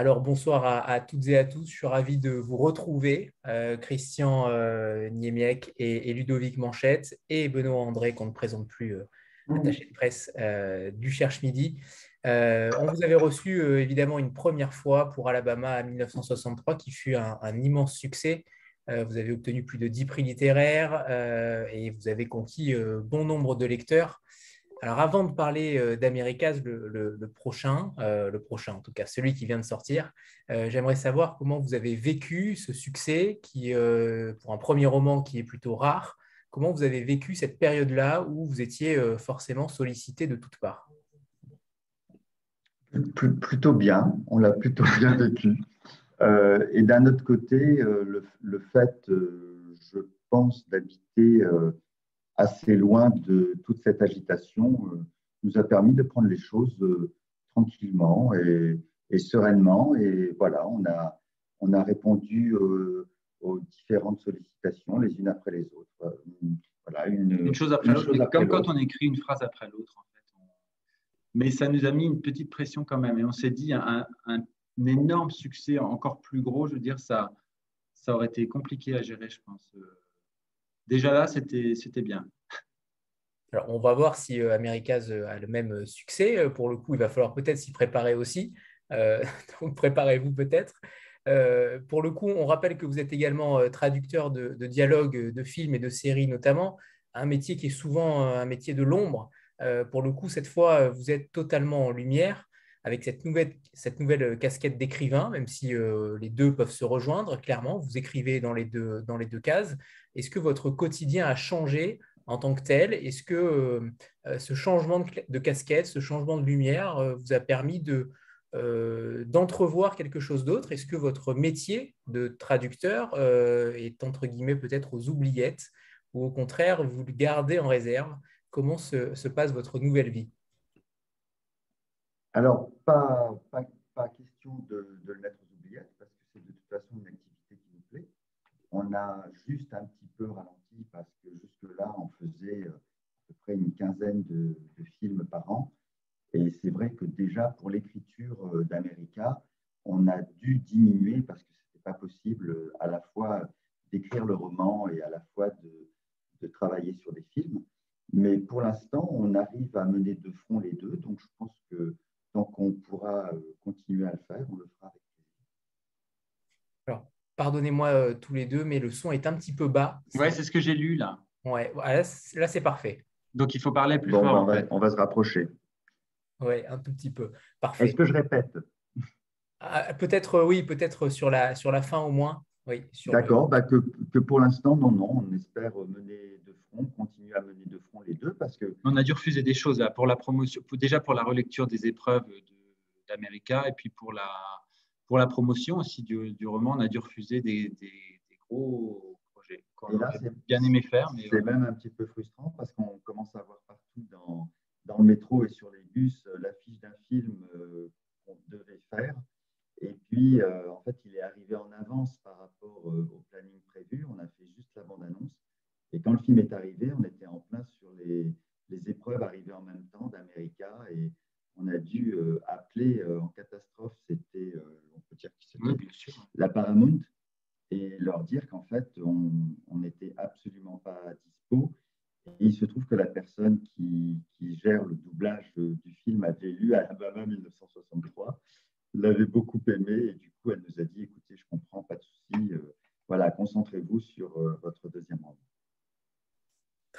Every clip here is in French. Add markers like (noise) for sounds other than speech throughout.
Alors bonsoir à, toutes et à tous, je suis ravi de vous retrouver, euh, Christian euh, Niemiec et, Ludovic Manchette et Benoît André, qu'on ne présente plus, euh, attaché de presse du Cherche Midi. on vous avait reçu évidemment une première fois pour Alabama en 1963, qui fut un, un immense succès. vous avez obtenu plus de 10 prix littéraires et vous avez conquis bon nombre de lecteurs. Alors, avant de parler euh, d'Américas, le, prochain, euh, le prochain en tout cas, celui qui vient de sortir, euh, j'aimerais savoir comment vous avez vécu ce succès qui, pour un premier roman qui est plutôt rare, comment vous avez vécu cette période-là où vous étiez forcément sollicité de toutes parts? Plutôt bien, on l'a plutôt (laughs) bien vécu. et d'un autre côté, le, le fait, je pense, d'habiter assez loin de toute cette agitation, euh, nous a permis de prendre les choses euh, tranquillement et, sereinement. Et voilà, on a, on a répondu euh, aux différentes sollicitations les unes après les autres. Voilà, une, chose après l'autre, comme quand on écrit une phrase après l'autre. En fait. Mais ça nous a mis une petite pression quand même. Et on s'est dit, un, un, énorme succès encore plus gros, je veux dire, ça, ça aurait été compliqué à gérer, je pense déjà là, c'était bien. On va voir si euh, Americas euh, a le même euh, succès. Pour le coup, il va falloir peut-être s'y préparer aussi. (laughs) donc, préparez-vous peut-être. pour le coup, on rappelle que vous êtes également traducteur de dialogues, de films et de séries notamment, un métier qui est souvent un métier de l'ombre. pour le coup, cette fois, vous êtes totalement en lumière avec cette nouvelle, nouvelle casquette d'écrivain, même si les deux peuvent se rejoindre, clairement, vous écrivez dans les deux, cases. Est-ce que votre quotidien a changé en tant que tel? Est-ce que euh, ce changement de, casquette, ce changement de lumière euh, vous a permis de, euh, d'entrevoir quelque chose d'autre? Est-ce que votre métier de traducteur est entre guillemets peut-être aux oubliettes? Ou au contraire vous le gardez en réserve? Comment se, passe votre nouvelle vie? Alors, pas, question de, le mettre aux oubliettes parce que c'est de toute façon une activité qui nous plaît. On a juste un petit peu ralenti parce que jusque-là, on faisait euh, à peu près une quinzaine de, films par an. Et c'est vrai que déjà pour l'écriture euh, d'America, on a dû diminuer parce que ce n'était pas possible à la fois d'écrire le roman et à la fois de, de travailler sur des films. Mais pour l'instant, on arrive à mener de front les deux. Donc je pense que tant qu'on pourra continuer à le faire, on le fera avec plaisir. Pardonnez-moi euh, tous les deux, mais le son est un petit peu bas. Ouais, c'est ce que j'ai lu là. Ouais, là, c'est parfait. Donc il faut parler plus fort. On va, on va se rapprocher. Oui, un tout petit peu. Parfait. Est-ce que je répète? Ah, Peut-être, oui, peut-être sur la, sur la fin au moins. Oui, D'accord, bah, que, que, pour l'instant, non, non, on espère mener front, continuer à mener de front les deux parce que. On a dû refuser des choses là, pour la promotion, déjà pour la relecture des épreuves d'América et puis pour la, pour la promotion aussi du, roman, on a dû refuser des, gros projets qu'on aurait bien aimé faire. C'est même un petit peu frustrant parce qu'on commence à voir partout dans, dans, le métro et sur les bus euh, l'affiche d'un film euh, qu'on devait faire. Et puis, euh, en fait, il est arrivé en avance par rapport au planning prévu. On a fait juste la bande-annonce. Et quand le film est arrivé, on était en plein sur les, les épreuves arrivées en même temps d'America. Et on a dû appeler en catastrophe, c'était la Paramount et leur dire qu'en fait, on n'était absolument pas dispo. Et il se trouve que la personne qui, gère le doublage du film avait lu Alabama 1963, l'avait beaucoup aimé et du coup, elle nous a dit écoutez, je comprends, pas de souci, euh, voilà, concentrez-vous sur euh, votre deuxième roman.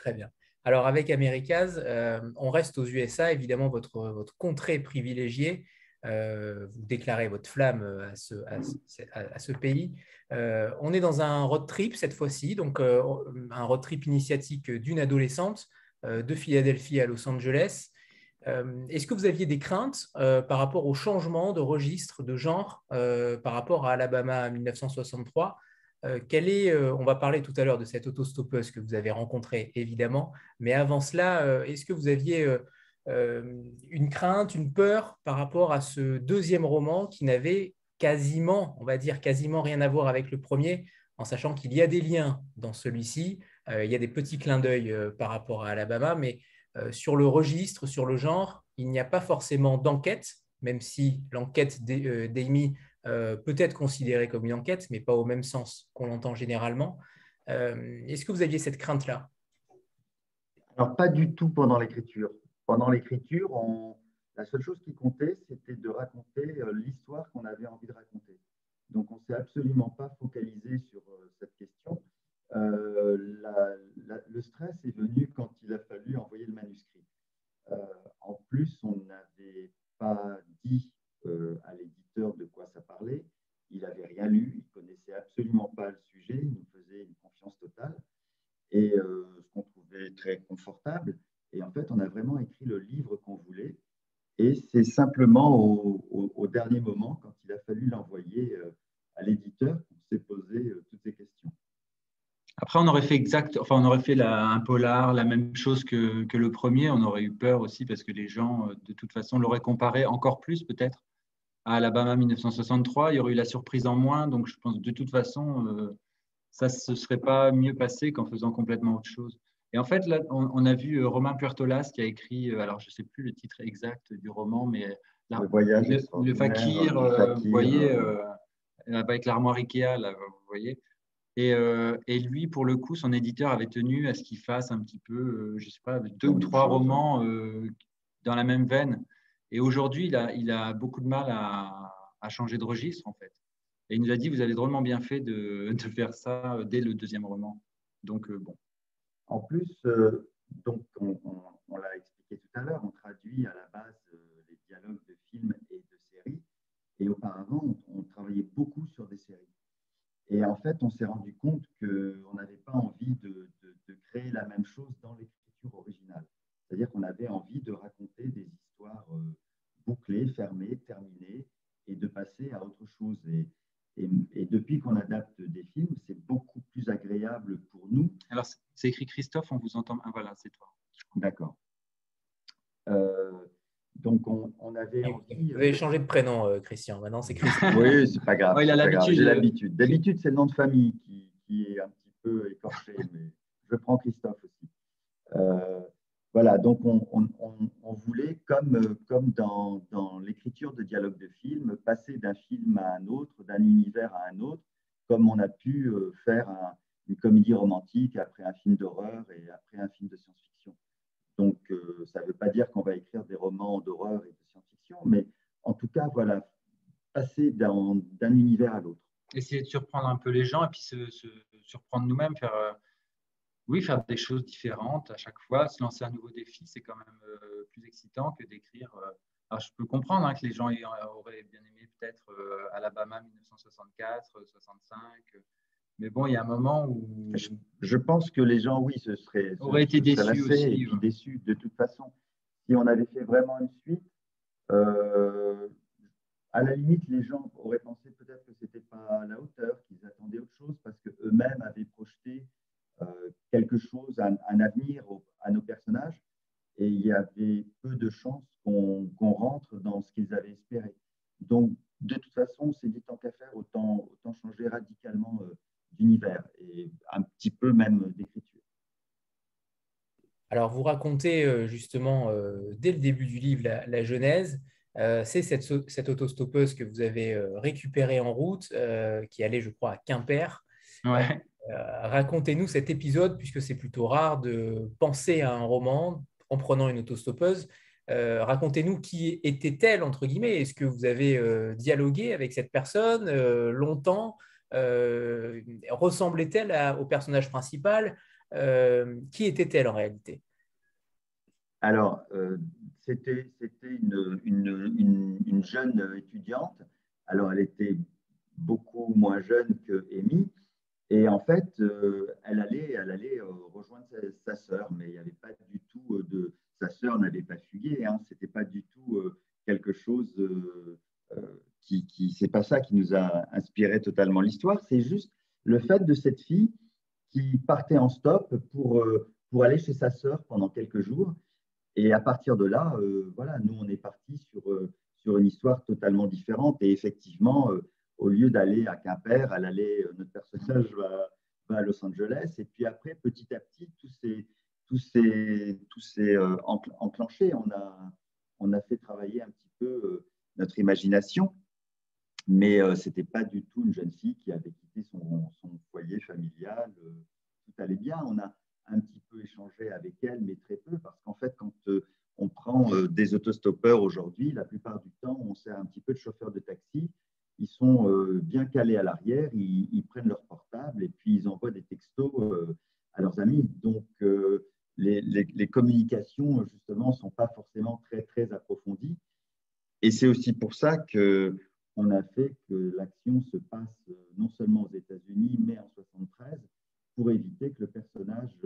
Très bien. Alors, avec Americas, euh, on reste aux USA, évidemment, votre, votre contrée privilégiée. Euh, vous déclarez votre flamme à ce, à ce, pays. Euh, on est dans un road trip cette fois-ci, donc euh, un road trip initiatique d'une adolescente de Philadelphie à Los Angeles. Est-ce que vous aviez des craintes par rapport au changement de registre, de genre, par rapport à Alabama 1963 quel est, on va parler tout à l'heure de cette autostoppeuse que vous avez rencontrée, évidemment, mais avant cela, est-ce que vous aviez euh, une crainte, une peur par rapport à ce deuxième roman qui n'avait quasiment, on va dire quasiment rien à voir avec le premier, en sachant qu'il y a des liens dans celui-ci, euh, il y a des petits clins d'œil euh, par rapport à Alabama, mais sur le registre, sur le genre, il n'y a pas forcément d'enquête, même si l'enquête d'Amy peut-être considéré comme une enquête, mais pas au même sens qu'on l'entend généralement. Est-ce que vous aviez cette crainte-là? Alors, pas du tout pendant l'écriture. Pendant l'écriture, la seule chose qui comptait, c'était de raconter l'histoire qu'on avait envie de raconter. Donc, on ne s'est absolument pas focalisé sur cette question. le stress est venu quand il a fallu envoyer le manuscrit. en plus, on n'avait pas dit à l'éditeur de quoi ça parlait. Il n'avait rien lu, il ne connaissait absolument pas le sujet, il nous faisait une confiance totale et ce qu'on trouvait très confortable. Et en fait, on a vraiment écrit le livre qu'on voulait. Simplement au, dernier moment, quand il a fallu l'envoyer à l'éditeur, qu'on s'est posé toutes ces questions. Après, on aurait fait exact, enfin, on aurait fait un polar, la même chose que, le premier. On aurait eu peur aussi parce que les gens, de toute façon, l'auraient comparé encore plus peut-être à Alabama 1963. Il y aurait eu la surprise en moins. Donc, je pense de toute façon, euh, ça ne se serait pas mieux passé qu'en faisant complètement autre chose. Et en fait, là, on, a vu euh, Romain Puertolas qui a écrit, euh, alors je ne sais plus le titre exact du roman, mais le voyage, le, fakir, vous voyez, avec l'armoire Ikea, là, vous voyez. Et, et, lui, pour le coup, son éditeur avait tenu à ce qu'il fasse un petit peu, je ne sais pas, deux ou trois romans dans la même veine. Et aujourd'hui, il a, il a, beaucoup de mal à, à, changer de registre, en fait. Et il nous a dit, vous avez drôlement bien fait de, (laughs) de faire ça dès le deuxième roman. Donc, euh, bon. En plus, euh, donc, on, l'a expliqué tout à l'heure, on traduit à la base euh, les dialogues de films et de séries. Et auparavant, on, travaillait beaucoup sur des séries. Et en fait, on s'est rendu compte qu'on n'avait pas envie de, créer la même chose dans l'écriture originale. C'est-à-dire qu'on avait envie de raconter des histoires euh, bouclées, fermées, terminées, et de passer à autre chose. Et, depuis qu'on adapte des films, c'est beaucoup plus agréable pour nous. Alors, c'est écrit Christophe, on vous entend. Ah, voilà, c'est toi. D'accord. Euh, donc, on, avait envie. Vous avez changé de prénom, euh, Christian. Maintenant, c'est Christian. (laughs) oui, c'est pas grave. il a l'habitude. J'ai l'habitude. D'habitude, c'est le nom de famille qui, qui, est un petit peu écorché, (laughs) mais je prends Christophe aussi. Euh, voilà, donc on, voulait, comme, comme dans, l'écriture de dialogue de film, passer d'un film à un autre, d'un univers à un autre, comme on a pu euh, faire une comédie romantique après un film d'horreur et après un film de science-fiction. Donc, euh, ça ne veut pas dire qu'on va écrire des romans d'horreur et de science-fiction, mais en tout cas, voilà, passer d'un univers à l'autre. Essayer de surprendre un peu les gens et puis se, surprendre nous-mêmes, faire euh, oui, faire des choses différentes à chaque fois, se lancer un nouveau défi, c'est quand même euh, plus excitant que d'écrire. Euh, alors, je peux comprendre hein, que les gens auraient bien aimé peut-être euh, Alabama 1964, 65. Mais bon, il y a un moment où. Je, pense que les gens, oui, ce serait. Auraient été déçus aussi. déçus de toute façon. Si on avait fait vraiment une suite, à la limite, les gens auraient pensé peut-être que ce n'était pas à la hauteur, qu'ils attendaient autre chose parce qu'eux-mêmes avaient projeté euh, un, avenir à nos personnages, et il y avait peu de chances qu'on rentre dans ce qu'ils avaient espéré. Donc, de toute façon, on s'est dit tant qu'à faire, autant, autant changer radicalement euh, d'univers et un petit peu même d'écriture. Alors, vous racontez euh, justement dès le début du livre la, genèse. c'est cette, cette, autostoppeuse que vous avez récupérée en route, qui allait, je crois, à Quimper. Ouais. Euh, racontez-nous cet épisode, puisque c'est plutôt rare de penser à un roman en prenant une autostoppeuse. Euh, racontez-nous qui était-elle, entre guillemets. Est-ce que vous avez euh, dialogué avec cette personne longtemps Ressemblait-elle au personnage principal Qui était-elle en réalité? Alors, c'était une, une, une, jeune étudiante. Alors, elle était beaucoup moins jeune que Amy, et en fait, euh, elle allait, elle allait euh, rejoindre sa, sœur, mais il n'y avait pas du tout euh, de. Sa sœur n'avait pas fugué, hein, c'était pas du tout quelque chose qui. qui c'est pas ça qui nous a inspiré totalement l'histoire, c'est juste le fait de cette fille qui partait en stop pour, pour aller chez sa sœur pendant quelques jours. Et à partir de là, voilà, nous, on est parti sur, sur une histoire totalement différente. Et effectivement, au lieu d'aller à Quimper, elle allait, euh, notre personnage va, à Los Angeles. Et puis après, petit à petit, tout s'est euh, enclenché. On a, on a fait travailler un petit peu euh, notre imagination. mais ce n'était pas du tout une jeune fille qui avait quitté son, son foyer familial. tout allait bien. On a un petit peu échangé avec elle, mais très peu, parce qu'en fait, quand on prend des autostoppeurs aujourd'hui, la plupart du temps, on sert un petit peu de chauffeur de taxi ils sont euh, bien calés à l'arrière, ils, prennent leur portable et puis ils envoient des textos euh, à leurs amis. Donc, euh, les, communications, justement, ne sont pas forcément très, très approfondies. Et c'est aussi pour ça qu'on a fait que l'action se passe non seulement aux États-Unis, mais en 73, pour éviter que le personnage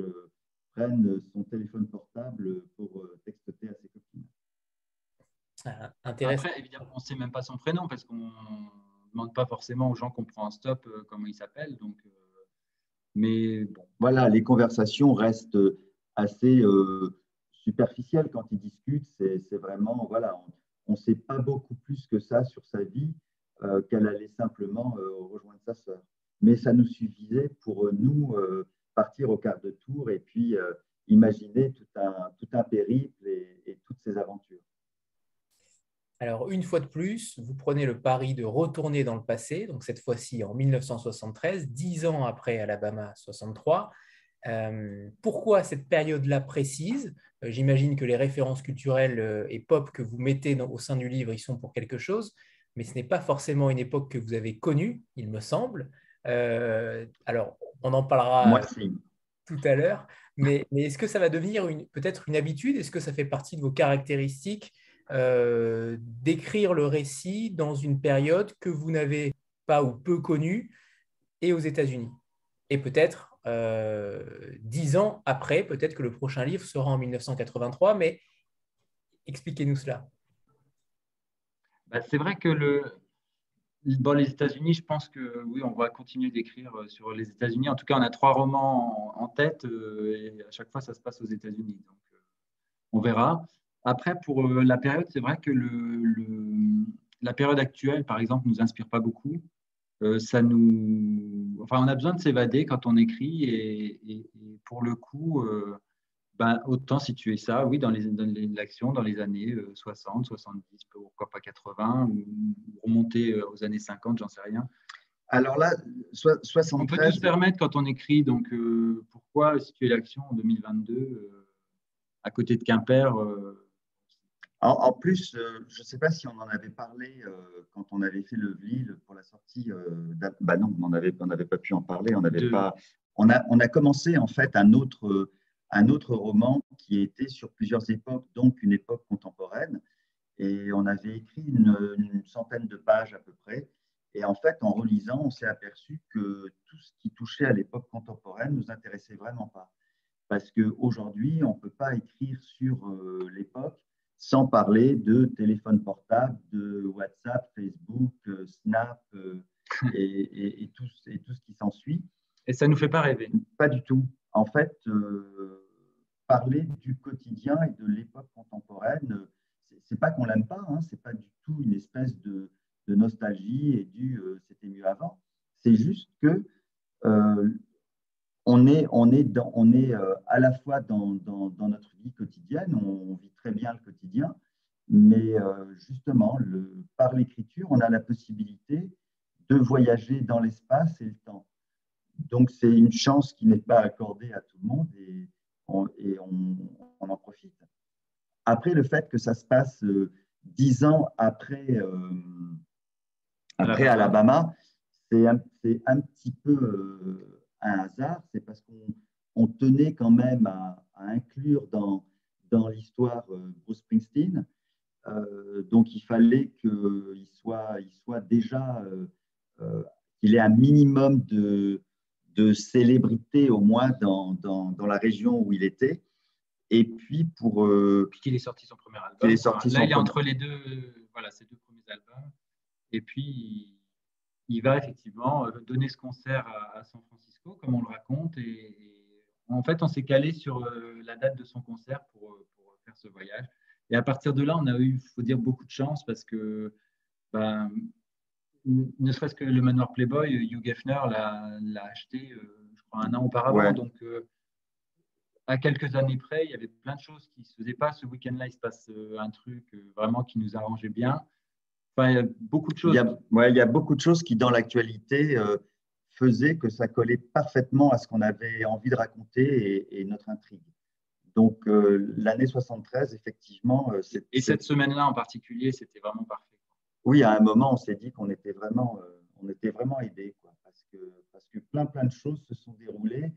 prenne son téléphone portable pour texter à ses copines. Après, évidemment, on ne sait même pas son prénom parce qu'on demande pas forcément aux gens qu'on prend un stop euh, comment il s'appelle. Donc, euh, mais bon. Voilà, les conversations restent assez euh, superficielles quand ils discutent. C'est vraiment, voilà, on ne sait pas beaucoup plus que ça sur sa vie qu'elle allait simplement rejoindre sa sœur. Mais ça nous suffisait pour nous partir au quart de tour et puis imaginer tout un, tout un périple et toutes ces aventures. Alors, une fois de plus, vous prenez le pari de retourner dans le passé, donc cette fois-ci en 1973, dix ans après Alabama 63. Euh, pourquoi cette période-là précise? Euh, J'imagine que les références culturelles euh, et pop que vous mettez au sein du livre, ils sont pour quelque chose, mais ce n'est pas forcément une époque que vous avez connue, il me semble. alors, on en parlera tout à l'heure, mais, mais est-ce que ça va devenir peut-être une habitude? Est-ce que ça fait partie de vos caractéristiques? Euh, d'écrire le récit dans une période que vous n'avez pas ou peu connue et aux États-Unis. Et peut-être euh, dix ans après, peut-être que le prochain livre sera en 1983, mais expliquez-nous cela. Bah, c'est vrai que dans les États-Unis, je pense que oui, on va continuer d'écrire sur les États-Unis. En tout cas, on a trois romans en, tête euh, et à chaque fois, ça se passe aux États-Unis. Donc, on verra. Après, pour euh, la période, c'est vrai que le, la période actuelle, par exemple, ne nous inspire pas beaucoup. Euh, ça nous... enfin, on a besoin de s'évader quand on écrit et, pour le coup, euh, ben, autant situer ça, oui, dans l'action dans, dans, les années 60, 70, pourquoi pas 80, ou remonter aux années 50, j'en sais rien. Alors là, 73... On peut tout se permettre quand on écrit, donc pourquoi situer l'action en 2022 à côté de Quimper en, plus, euh, je ne sais pas si on en avait parlé euh, quand on avait fait le Vlil pour la sortie. Euh, bah non, on n'avait pas pu en parler. On n'avait pas. On a, on a commencé en fait un autre, un autre roman qui était sur plusieurs époques, donc une époque contemporaine. Et on avait écrit une, centaine de pages à peu près. Et en fait, en relisant, on s'est aperçu que tout ce qui touchait à l'époque contemporaine ne nous intéressait vraiment pas. Parce qu'aujourd'hui, on ne peut pas écrire sur l'époque sans parler de téléphone portable, de WhatsApp, Facebook, euh, Snap euh, (laughs) et, tout, et, tout, ce qui s'ensuit. Et ça ne nous fait pas rêver Pas du tout. En fait, euh, parler du quotidien et de l'époque contemporaine, c'est pas qu'on l'aime pas, hein, c'est pas du tout une espèce de, nostalgie et du c'était mieux avant. C'est juste que on est, on est, dans, on est à la fois dans, dans, dans notre vie quotidienne, on, vit très bien le quotidien, mais euh, justement, le, par l'écriture, on a la possibilité de voyager dans l'espace et le temps. Donc, c'est une chance qui n'est pas accordée à tout le monde et on, et on, en profite. Après, le fait que ça se passe euh, dix ans après, euh, après Alabama, c'est un, un, petit peu un hasard. C'est parce qu'on tenait quand même à, à inclure dans, dans l'histoire euh, Bruce Springsteen. Euh, donc il fallait qu'il soit, il soit déjà, euh, qu'il ait un minimum de, de célébrité au moins dans, dans, dans, la région où il était. Et puis pour. puis qu'il ait sorti son premier album. Il est sorti Là, il est entre les deux, voilà, ces deux premiers albums. Et puis, il va effectivement donner ce concert à, San Francisco, comme on le raconte, et en fait, on s'est calé sur euh, la date de son concert pour, euh, pour, faire ce voyage. Et à partir de là, on a eu, il faut dire, beaucoup de chance parce que, ben, ne serait-ce que le manoir Playboy, Hugh Geffner l'a acheté, euh, je crois, un an auparavant. Donc, à quelques années près, il y avait plein de choses qui ne se faisaient pas. Ce week-end-là, il se passe un truc vraiment qui nous arrangeait bien. Enfin, il y a beaucoup de choses. Il y a, il y a beaucoup de choses qui, dans l'actualité, faisaient que ça collait parfaitement à ce qu'on avait envie de raconter et, notre intrigue. Donc, l'année 73, effectivement. et cette semaine-là en particulier, c'était vraiment parfait. Oui, à un moment, on s'est dit qu'on était vraiment, on était vraiment aidés, quoi, parce, que, parce que plein, plein de choses se sont déroulées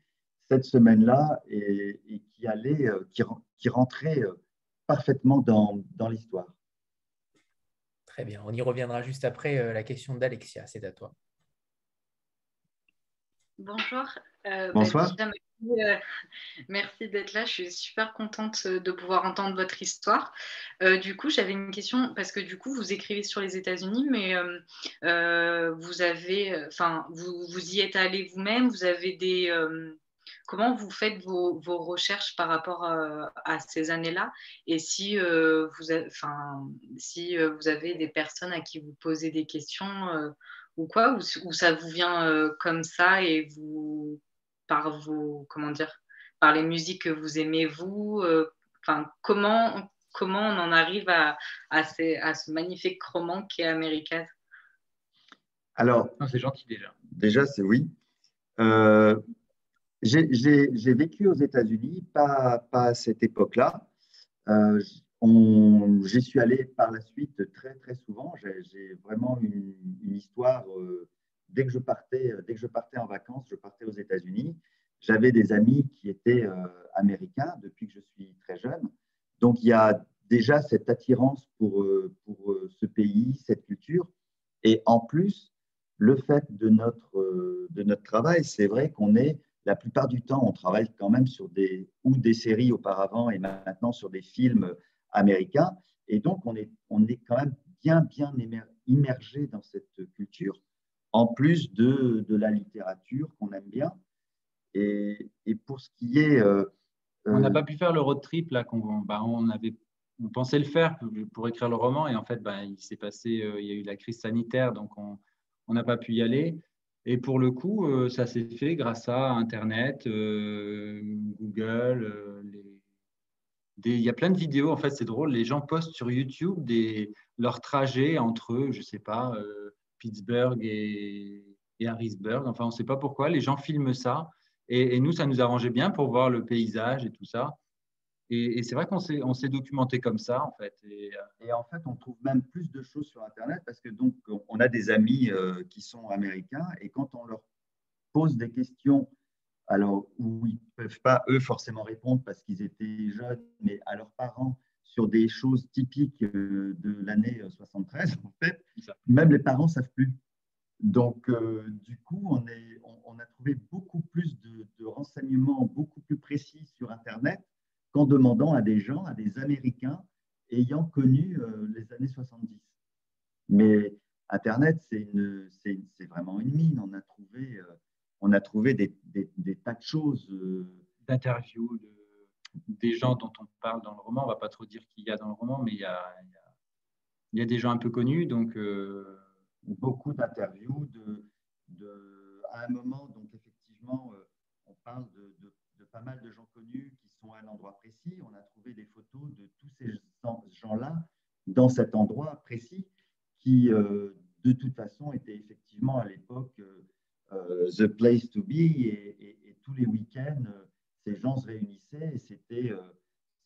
cette semaine-là et, qui allait, euh, qui, euh, parfaitement dans, dans l'histoire. Très bien, on y reviendra juste après euh, la question d'Alexia, c'est à toi. Bonjour. Bah, Bonsoir. (laughs) merci d'être là. Je suis super contente de pouvoir entendre votre histoire. du coup, j'avais une question parce que du coup, vous écrivez sur les États-Unis, mais vous avez, enfin, vous, vous, y êtes allé vous-même. Vous avez des, Comment vous faites vos, recherches par rapport à, ces années-là? Et si, euh, vous, si euh, vous avez des personnes à qui vous posez des questions euh, ou quoi, ou, ça vous vient comme ça et vous, par vos, comment dire, par les musiques que vous aimez vous, enfin, comment, comment on en arrive à, à, ce magnifique roman qui est America Alors, c'est gentil déjà. Déjà, c'est oui. J'ai vécu aux États-Unis, pas, à cette époque-là. Euh, J'y suis allé par la suite très très souvent. J'ai vraiment une, histoire. Euh, dès que je partais, dès que je partais en vacances, je partais aux États-Unis. J'avais des amis qui étaient euh, américains depuis que je suis très jeune. Donc il y a déjà cette attirance pour, euh, ce pays, cette culture. Et en plus, le fait de notre travail, c'est vrai qu'on est la plupart du temps, on travaille quand même sur des, ou des séries auparavant et maintenant sur des films américains. Et donc, on est, on est quand même bien, bien immergé dans cette culture, en plus de, de la littérature qu'on aime bien. Et, et, pour ce qui est. Euh, on n'a euh, pas pu faire le road trip là qu'on bah, on avait. On pensait le faire pour écrire le roman et en fait, bah, il s'est passé, euh, il y a eu la crise sanitaire, donc on n'a pas pu y aller. Et pour le coup, euh, ça s'est fait grâce à Internet, euh, Google. Euh, il y a plein de vidéos, en fait, c'est drôle. Les gens postent sur YouTube leurs trajets entre, je ne sais pas, Pittsburgh et, Harrisburg. Enfin, on ne sait pas pourquoi. Les gens filment ça. Et, et, nous, ça nous arrangeait bien pour voir le paysage et tout ça. Et, c'est vrai qu'on s'est, on s'est documenté comme ça, en fait. Et, euh, et, en fait, on trouve même plus de choses sur Internet parce que donc, on a des amis euh, qui sont américains et quand on leur pose des questions, alors où ils ne peuvent pas, eux, forcément répondre parce qu'ils étaient jeunes, mais à leurs parents sur des choses typiques euh, de l'année 73, en fait, même les parents ne savent plus. Donc, du coup, on, est, on, a trouvé beaucoup plus de, de renseignements beaucoup plus précis sur Internet qu'en demandant à des gens, à des Américains ayant connu euh, les années 70. Mais Internet, c'est vraiment une mine. On a trouvé, euh, on a trouvé des, des, tas de choses. Euh, D'interviews de, des gens dont on parle dans le roman. On ne va pas trop dire qu'il y a dans le roman, mais il y a, il y a, des gens un peu connus. Donc, beaucoup d'interviews. De, de, à un moment, donc effectivement, on parle de, de, pas mal de gens connus sont à un endroit précis. On a trouvé des photos de tous ces gens-là dans cet endroit précis qui, euh, de toute façon, était effectivement à l'époque euh, euh, the place to be et, tous les week-ends, ces gens se réunissaient et c'était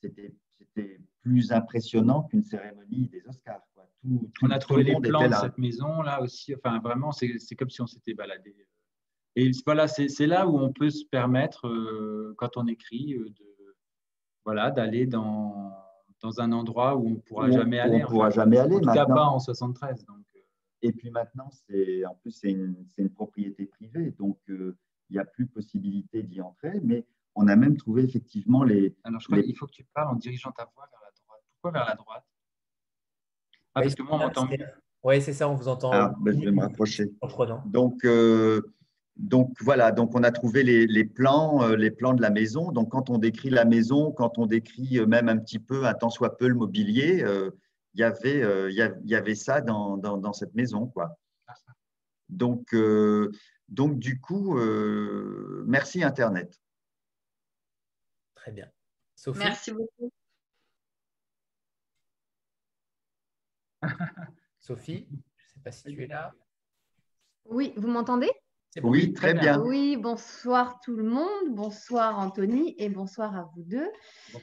c'était plus impressionnant qu'une cérémonie des Oscars. Quoi. Tout, on a trouvé les plans de cette maison là aussi. Enfin, vraiment, c'est comme si on s'était baladé. Et voilà, c'est là où on peut se permettre, quand on écrit, de, voilà, d'aller dans, dans un endroit où on ne pourra jamais aller. On ne pourra jamais aller. En tout cas, pas en 73. Donc. Euh. Et puis maintenant, c'est en plus, c'est une, une, propriété privée, donc euh, il n'y a plus possibilité d'y entrer. Mais on a même trouvé effectivement les. Alors, je crois qu'il faut que tu parles en dirigeant ta voix vers la droite. Pourquoi vers la droite? Ah, parce que moi, on m'entend mieux. Oui, c'est ça, on vous entend. Ah, ben, je vais me rapprocher. Donc, euh, donc voilà, donc on a trouvé les, plans, euh, les plans de la maison. Donc quand on décrit la maison, quand on décrit euh, même un petit peu, un tant soit peu le mobilier, euh, il y avait, y avait ça dans, cette maison, quoi. Donc, donc du coup, merci Internet. Très bien. Merci beaucoup. Sophie, je ne sais pas si tu es là. Oui, vous m'entendez? Oui, très bien. Oui, bonsoir tout le monde, bonsoir Anthony et bonsoir à vous deux.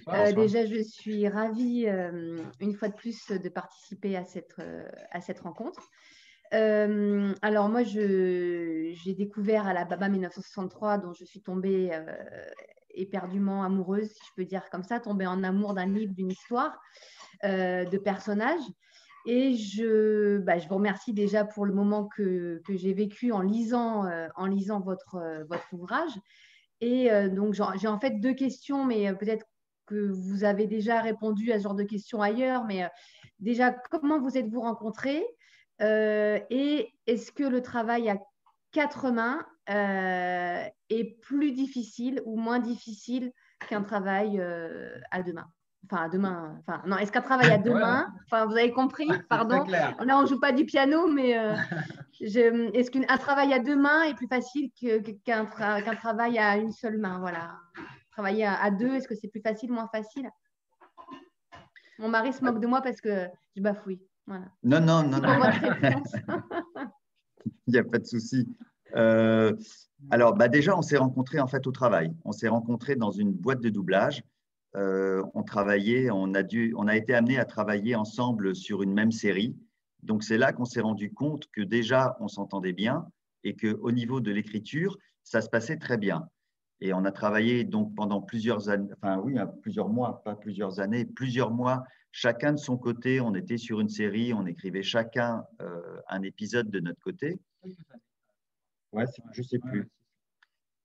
Euh, déjà, je suis ravie euh, une fois de plus de participer à cette, euh, à cette rencontre. alors moi, j'ai découvert à la Baba 1963, dont je suis tombée éperdument amoureuse, si je peux dire comme ça, tombée en amour d'un livre, d'une histoire, de personnages. Et je, bah, je vous remercie déjà pour le moment que, que j'ai vécu en lisant, euh, en lisant votre, euh, votre ouvrage. Et euh, donc, j'ai en fait deux questions, mais peut-être que vous avez déjà répondu à ce genre de questions ailleurs. Mais déjà, comment vous êtes-vous rencontrés Et est-ce que le travail à quatre mains est plus difficile ou moins difficile qu'un travail à deux mains? Enfin, à demain. Enfin, non, est-ce qu'un travail à (laughs) deux mains Enfin, vous avez compris, (laughs) pardon. Là, on ne joue pas du piano, mais euh, (laughs) est-ce qu'un travail à deux mains est plus facile qu'un travail à une seule main? Voilà. Travailler à, deux, est-ce que c'est plus facile, moins facile? Mon mari se moque de moi parce que je bafouille. Voilà. Non, non, non, non. Il n'y a pas de souci. Euh, alors, bah déjà, on s'est rencontrés en fait au travail. On s'est rencontrés dans une boîte de doublage. Euh, on travaillait, on a, dû, on a été amené à travailler ensemble sur une même série. Donc c'est là qu'on s'est rendu compte que déjà on s'entendait bien et qu'au niveau de l'écriture, ça se passait très bien. Et on a travaillé donc pendant plusieurs années, enfin oui, hein, plusieurs mois, pas plusieurs années, plusieurs mois, chacun de son côté. On était sur une série, on écrivait chacun euh, un épisode de notre côté. Ouais, je sais plus.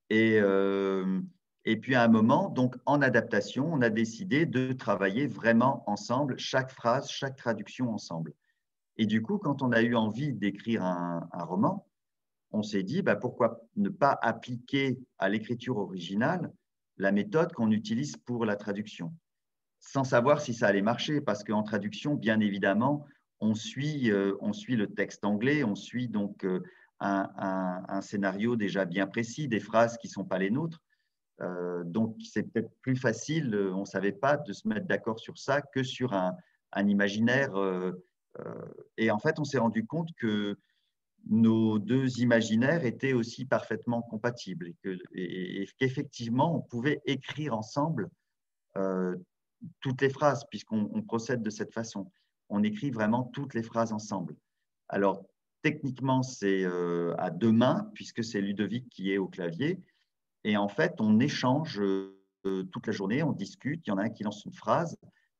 Et, euh, et puis à un moment, donc en adaptation, on a décidé de travailler vraiment ensemble, chaque phrase, chaque traduction ensemble. Et du coup, quand on a eu envie d'écrire un, roman, on s'est dit bah, pourquoi ne pas appliquer à l'écriture originale la méthode qu'on utilise pour la traduction, sans savoir si ça allait marcher, parce qu'en traduction, bien évidemment, on suit, euh, on suit le texte anglais, on suit donc euh, un, un, scénario déjà bien précis, des phrases qui ne sont pas les nôtres. Euh, donc, c'est peut-être plus facile, euh, on ne savait pas, de se mettre d'accord sur ça que sur un, imaginaire. Euh, et en fait, on s'est rendu compte que nos deux imaginaires étaient aussi parfaitement compatibles et qu'effectivement, on pouvait écrire ensemble toutes les phrases, puisqu'on procède de cette façon. On écrit vraiment toutes les phrases ensemble. Alors, techniquement, c'est à deux mains, puisque c'est Ludovic qui est au clavier, et en fait, on échange euh, toute la journée, on discute. Il y en a un qui lance une phrase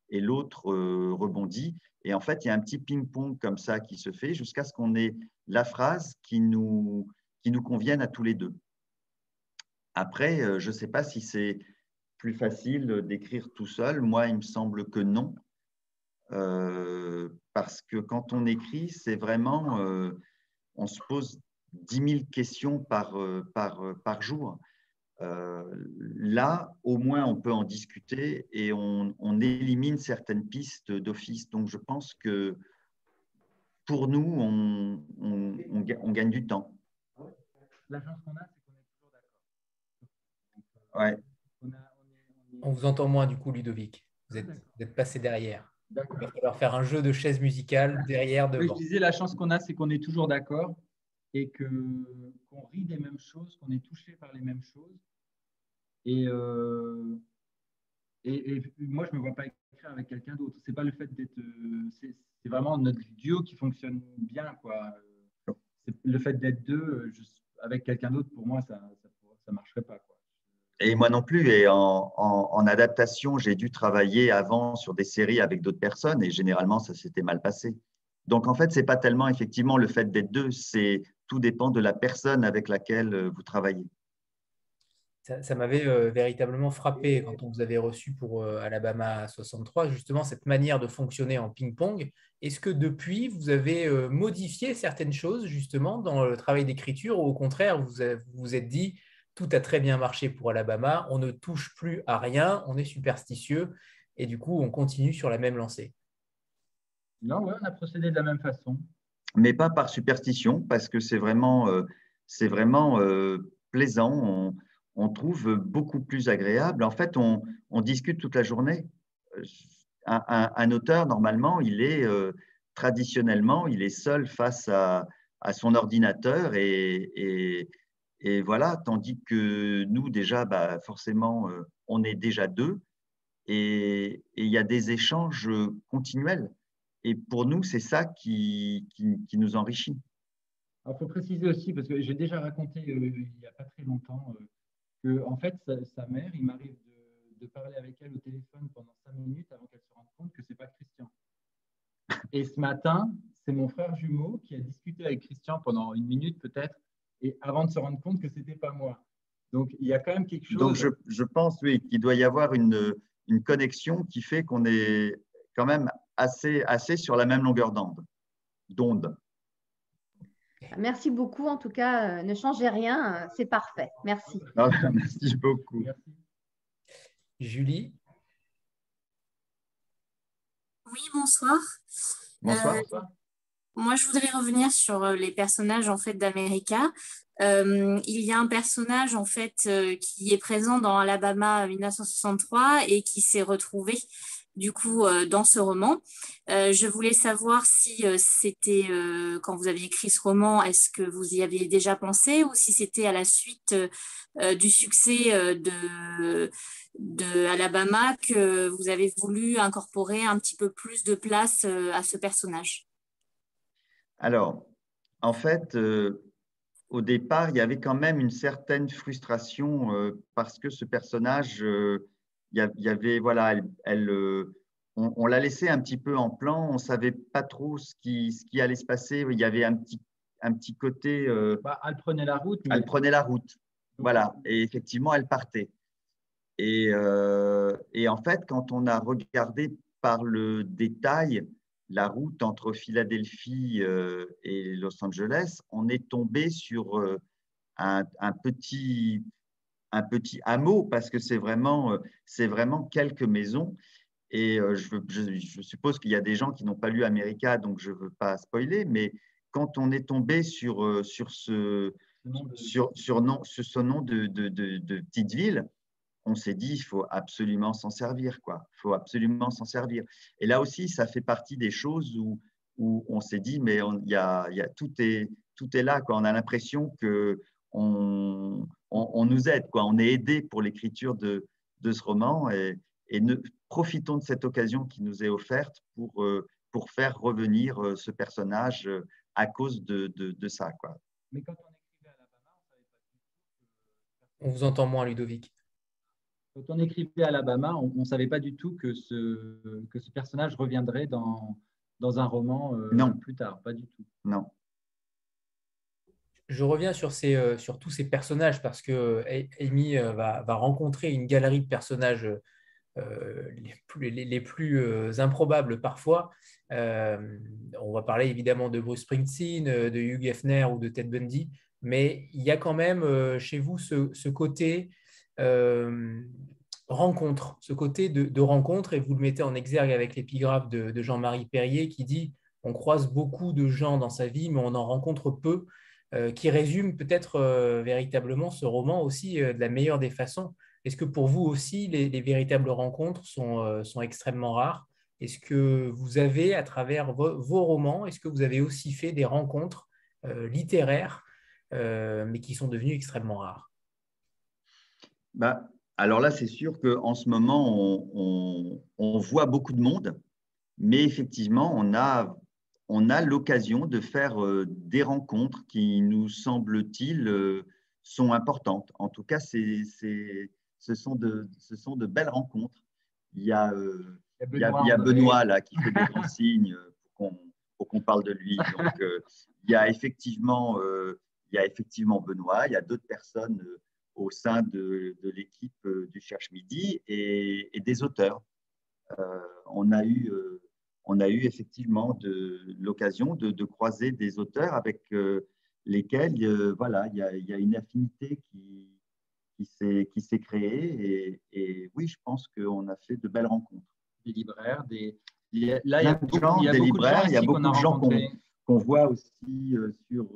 et l'autre euh, rebondit. Et en fait, il y a un petit ping-pong comme ça qui se fait jusqu'à ce qu'on ait la phrase qui nous, qui nous convienne à tous les deux. Après, euh, je ne sais pas si c'est plus facile d'écrire tout seul. Moi, il me semble que non. parce que quand on écrit, c'est vraiment, on se pose 10 000 questions par, par, par jour. Euh, là, au moins, on peut en discuter et on, élimine certaines pistes d'office. Donc, je pense que pour nous, on, on, gagne du temps. La chance qu'on a, c'est qu'on est toujours d'accord. Ouais. On, vous entend moins, du coup, Ludovic. Vous êtes, êtes passé derrière. Il va falloir faire un jeu de chaises musicales derrière. Devant. je disais, la chance qu'on a, c'est qu'on est toujours d'accord et qu'on rit des mêmes choses, qu'on est touché par les mêmes choses. Et, euh, et, moi, je ne me vois pas écrire avec quelqu'un d'autre. C'est pas le fait d'être. C'est vraiment notre duo qui fonctionne bien. Quoi. Le fait d'être deux, avec quelqu'un d'autre, pour moi, ça ne marcherait pas. Quoi. Et moi non plus. Et en, en adaptation, j'ai dû travailler avant sur des séries avec d'autres personnes et généralement, ça s'était mal passé. Donc, en fait, ce n'est pas tellement effectivement le fait d'être deux, c'est tout dépend de la personne avec laquelle euh, vous travaillez. Ça, m'avait euh, véritablement frappé quand on vous avait reçu pour euh, Alabama 63, justement cette manière de fonctionner en ping-pong. Est-ce que depuis, vous avez modifié certaines choses justement dans le travail d'écriture ou au contraire, vous vous êtes dit, tout a très bien marché pour Alabama, on ne touche plus à rien, on est superstitieux et du coup, on continue sur la même lancée? Non, ouais, on a procédé de la même façon mais pas par superstition, parce que c'est vraiment, euh, vraiment euh, plaisant. On, trouve beaucoup plus agréable. En fait, on, discute toute la journée. Un, un, auteur, normalement, il est, euh, traditionnellement, il est seul face à, son ordinateur et, et, voilà, tandis que nous, déjà, bah, forcément, euh, on est déjà deux et il y a des échanges continuels. Et pour nous, c'est ça qui, qui, nous enrichit. Il faut préciser aussi, parce que j'ai déjà raconté euh, il n'y a pas très longtemps, euh, que en fait, sa, mère, il m'arrive de, de, parler avec elle au téléphone pendant cinq minutes avant qu'elle se rende compte que ce n'est pas Christian. Et ce matin, c'est mon frère jumeau qui a discuté avec Christian pendant une minute peut-être, et avant de se rendre compte que ce n'était pas moi. Donc, il y a quand même quelque chose. Donc, je, je pense, oui, qu'il doit y avoir une, une connexion qui fait qu'on est quand même assez, assez sur la même longueur d'onde. d'onde. Merci beaucoup. En tout cas, euh, ne changez rien. C'est parfait. Merci. (laughs) merci beaucoup. Julie? Oui, bonsoir. Bonsoir. Euh, moi, je voudrais revenir sur euh, les personnages en fait d'America. il y a un personnage en fait qui est présent dans Alabama 1963 et qui s'est retrouvé du coup euh, dans ce roman. Euh, je voulais savoir si euh, c'était quand vous aviez écrit ce roman, est-ce que vous y aviez déjà pensé ou si c'était à la suite du succès de, de Alabama que vous avez voulu incorporer un petit peu plus de place à ce personnage? Alors, en fait, au départ, il y avait quand même une certaine frustration parce que ce personnage il y, avait, voilà, elle, euh, on, l'a laissé un petit peu en plan, on ne savait pas trop ce qui, ce qui allait se passer. Il y avait un petit, un petit côté. Euh, bah, elle prenait la route. Elle prenait la route. Voilà. Et effectivement, elle partait. Et, euh, et, en fait, quand on a regardé par le détail la route entre Philadelphie et Los Angeles, on est tombé sur un, un, petit, un petit hameau parce que c'est vraiment, euh, c'est vraiment quelques maisons. Et euh, je, je, suppose qu'il y a des gens qui n'ont pas lu America, donc je ne veux pas spoiler, mais quand on est tombé sur, euh, sur, ce, sur, sur, nom, sur ce nom de, de, de, petite ville, on s'est dit il faut absolument s'en servir. quoi. Il faut absolument s'en servir. Et là aussi, ça fait partie des choses où, où on s'est dit mais il y a, y a, tout, est, tout est là. Quoi. On a l'impression que on, on, nous aide, quoi. on est aidé pour l'écriture de, ce roman et, profitons de cette occasion qui nous est offerte pour, euh, pour faire revenir euh, ce personnage euh, à cause de, ça. Quoi. Mais quand on écrivait à Alabama, on savait pas On vous entend moins, Ludovic. Quand on écrivait à Alabama, on ne savait pas du tout que ce, que ce personnage reviendrait dans, dans un roman plus tard, pas du tout. Non je reviens euh, sur, tous ces personnages parce que euh, Amy euh, va, rencontrer une galerie de personnages les plus, les, plus improbables parfois. on va parler évidemment de Bruce Springsteen, de Hugh Hefner ou de Ted Bundy, mais il y a quand même chez vous ce, côté rencontre, ce côté de, de, rencontre, et vous le mettez en exergue avec l'épigraphe de, de Jean-Marie Perrier qui dit on croise beaucoup de gens dans sa vie, mais on en rencontre peu. Euh, qui résume peut-être euh, véritablement ce roman aussi euh, de la meilleure des façons. Est-ce que pour vous aussi, les, véritables rencontres sont, sont extrêmement rares? Est-ce que vous avez, à travers vos, romans, est-ce que vous avez aussi fait des rencontres littéraires, mais qui sont devenues extrêmement rares? Bah, Alors là, c'est sûr qu'en ce moment, on, on, voit beaucoup de monde, mais effectivement, on a on a l'occasion de faire euh, des rencontres qui, nous semble-t-il, euh, sont importantes. En tout cas, c'est, ce, sont de, ce sont de belles rencontres. Il y a, euh, il y a, Benoît, là, qui fait des (laughs) grands signes pour qu'on, parle de lui. Donc, il, y a effectivement, il y a effectivement Benoît, il y a d'autres personnes au sein de, l'équipe du Cherche Midi et, et des auteurs. on a eu on a eu effectivement de, l'occasion de, croiser des auteurs avec euh, lesquels euh, voilà, il y, a, une affinité qui, qui s'est créée. Et, oui, je pense qu'on a fait de belles rencontres. Des libraires, des. là, il y a beaucoup, des libraires, il y a beaucoup de gens qu'on voit aussi euh, sur,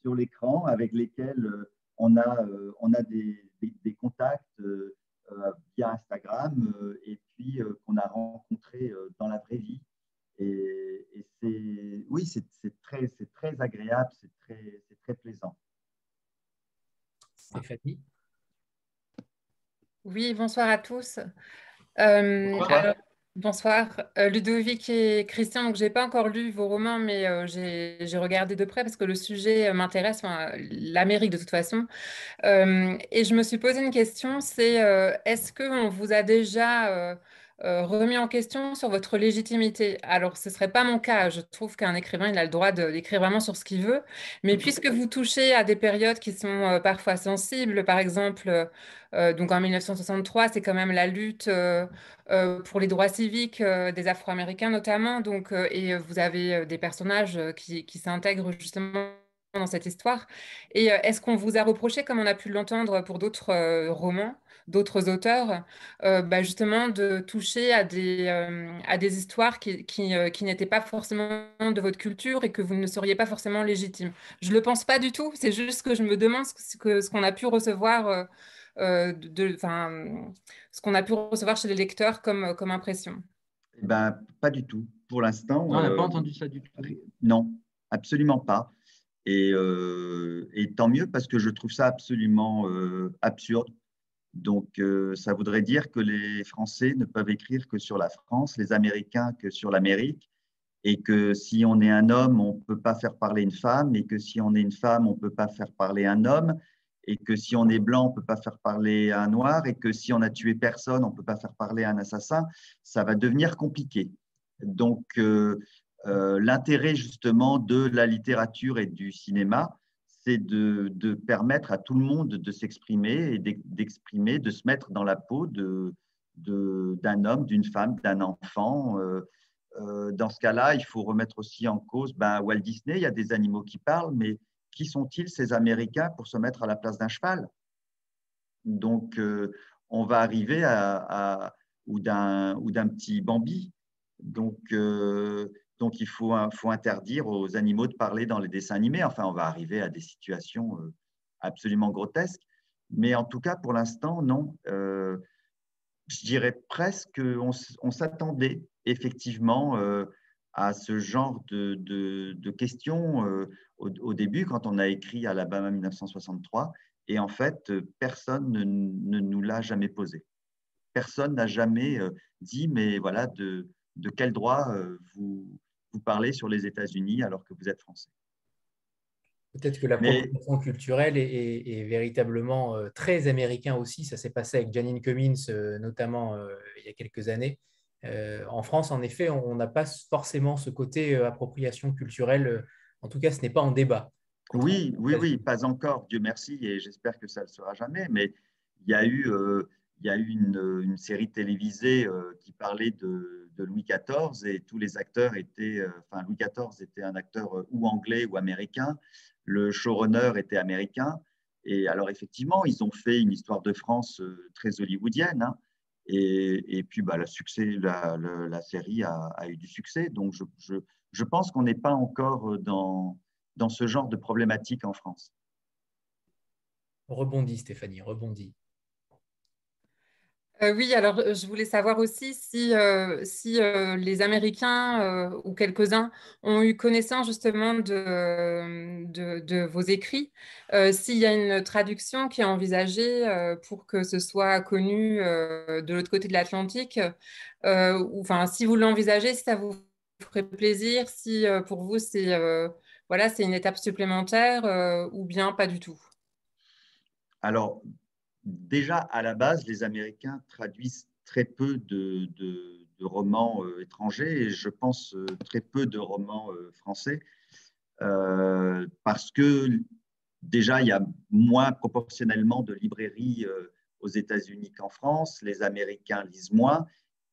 sur l'écran avec lesquels on a, on a des, des contacts via Instagram et puis qu'on a rencontré dans la vraie vie. Et, oui, c'est très, très agréable, c'est très, très plaisant. Stéphanie? Oui, bonsoir à tous. Bonsoir. bonsoir. Ludovic et Christian, donc j'ai pas encore lu vos romans, mais j'ai regardé de près parce que le sujet m'intéresse, l'Amérique de toute façon. et je me suis posé une question, c'est est-ce qu'on vous a déjà euh, remis en question sur votre légitimité. Alors, ce ne serait pas mon cas. Je trouve qu'un écrivain, il a le droit d'écrire vraiment sur ce qu'il veut. Mais puisque vous touchez à des périodes qui sont euh, parfois sensibles, par exemple, euh, donc en 1963, c'est quand même la lutte pour les droits civiques des Afro-Américains notamment. Donc, et vous avez des personnages qui, qui s'intègrent justement dans cette histoire. Et est-ce qu'on vous a reproché, comme on a pu l'entendre pour d'autres romans, d'autres auteurs, euh, bah, justement de toucher à des, euh, à des histoires qui, qui, euh, qui n'étaient pas forcément de votre culture et que vous ne seriez pas forcément légitime. Je ne le pense pas du tout, c'est juste que je me demande ce qu'on ce qu'on a pu recevoir, de, ce qu'on a pu recevoir chez les lecteurs comme, comme impression. Eh ben, pas du tout. Pour l'instant. On n'a pas entendu ça du tout. Non, absolument pas. Et, et, tant mieux parce que je trouve ça absolument absurde donc, euh, ça voudrait dire que les Français ne peuvent écrire que sur la France, les Américains que sur l'Amérique, et que si on est un homme, on ne peut pas faire parler une femme, et que si on est une femme, on ne peut pas faire parler un homme, et que si on est blanc, on ne peut pas faire parler un noir, et que si on a tué personne, on ne peut pas faire parler un assassin, ça va devenir compliqué. Donc, euh, euh, l'intérêt justement de la littérature et du cinéma, c'est de, permettre à tout le monde de s'exprimer et d'exprimer, de se mettre dans la peau de, d'un homme, d'une femme, d'un enfant. Euh, euh, dans ce cas-là, il faut remettre aussi en cause ben, Walt Disney, il y a des animaux qui parlent, mais qui sont-ils ces Américains pour se mettre à la place d'un cheval? Donc, euh, on va arriver à, ou d'un petit Bambi. Donc, donc, il faut, interdire aux animaux de parler dans les dessins animés. Enfin, on va arriver à des situations euh, absolument grotesques. Mais en tout cas, pour l'instant, non. Euh, je dirais presque qu'on on, s'attendait effectivement euh, à ce genre de, questions au, début, quand on a écrit Alabama 1963. Et en fait, personne ne, nous l'a jamais posé. Personne n'a jamais dit, mais voilà, de quel droit vous, vous parlez sur les États-Unis alors que vous êtes français. Peut-être que la proposition culturelle est, véritablement euh, très américain aussi. Ça s'est passé avec Janine Cummins, euh, notamment euh, il y a quelques années. en France, en effet, on n'a pas forcément ce côté appropriation culturelle. en tout cas, ce n'est pas en débat. Oui, oui, oui, pas encore, Dieu merci, et j'espère que ça ne le sera jamais. Mais il y a eu, il y a eu une, une série télévisée qui parlait de, Louis XIV et tous les acteurs étaient, euh, enfin Louis XIV était un acteur euh, ou anglais ou américain, le showrunner était américain. Et alors effectivement, ils ont fait une histoire de France euh, très hollywoodienne. Hein. et, puis bah, le succès, la, série a, a, eu du succès. Donc je, je, je pense qu'on n'est pas encore dans, dans ce genre de problématique en France. Rebondis Stéphanie, rebondis. Euh, oui, alors euh, je voulais savoir aussi si, euh, si les Américains ou quelques-uns ont eu connaissance justement de, de, vos écrits, s'il y a une traduction qui est envisagée pour que ce soit connu de l'autre côté de l'Atlantique, ou enfin si vous l'envisagez, si ça vous ferait plaisir, si pour vous c'est voilà, c'est une étape supplémentaire ou bien pas du tout? Alors, déjà, à la base, les Américains traduisent très peu de, romans euh, étrangers et je pense euh, très peu de romans euh, français parce que déjà, il y a moins proportionnellement de librairies aux États-Unis qu'en France. Les Américains lisent moins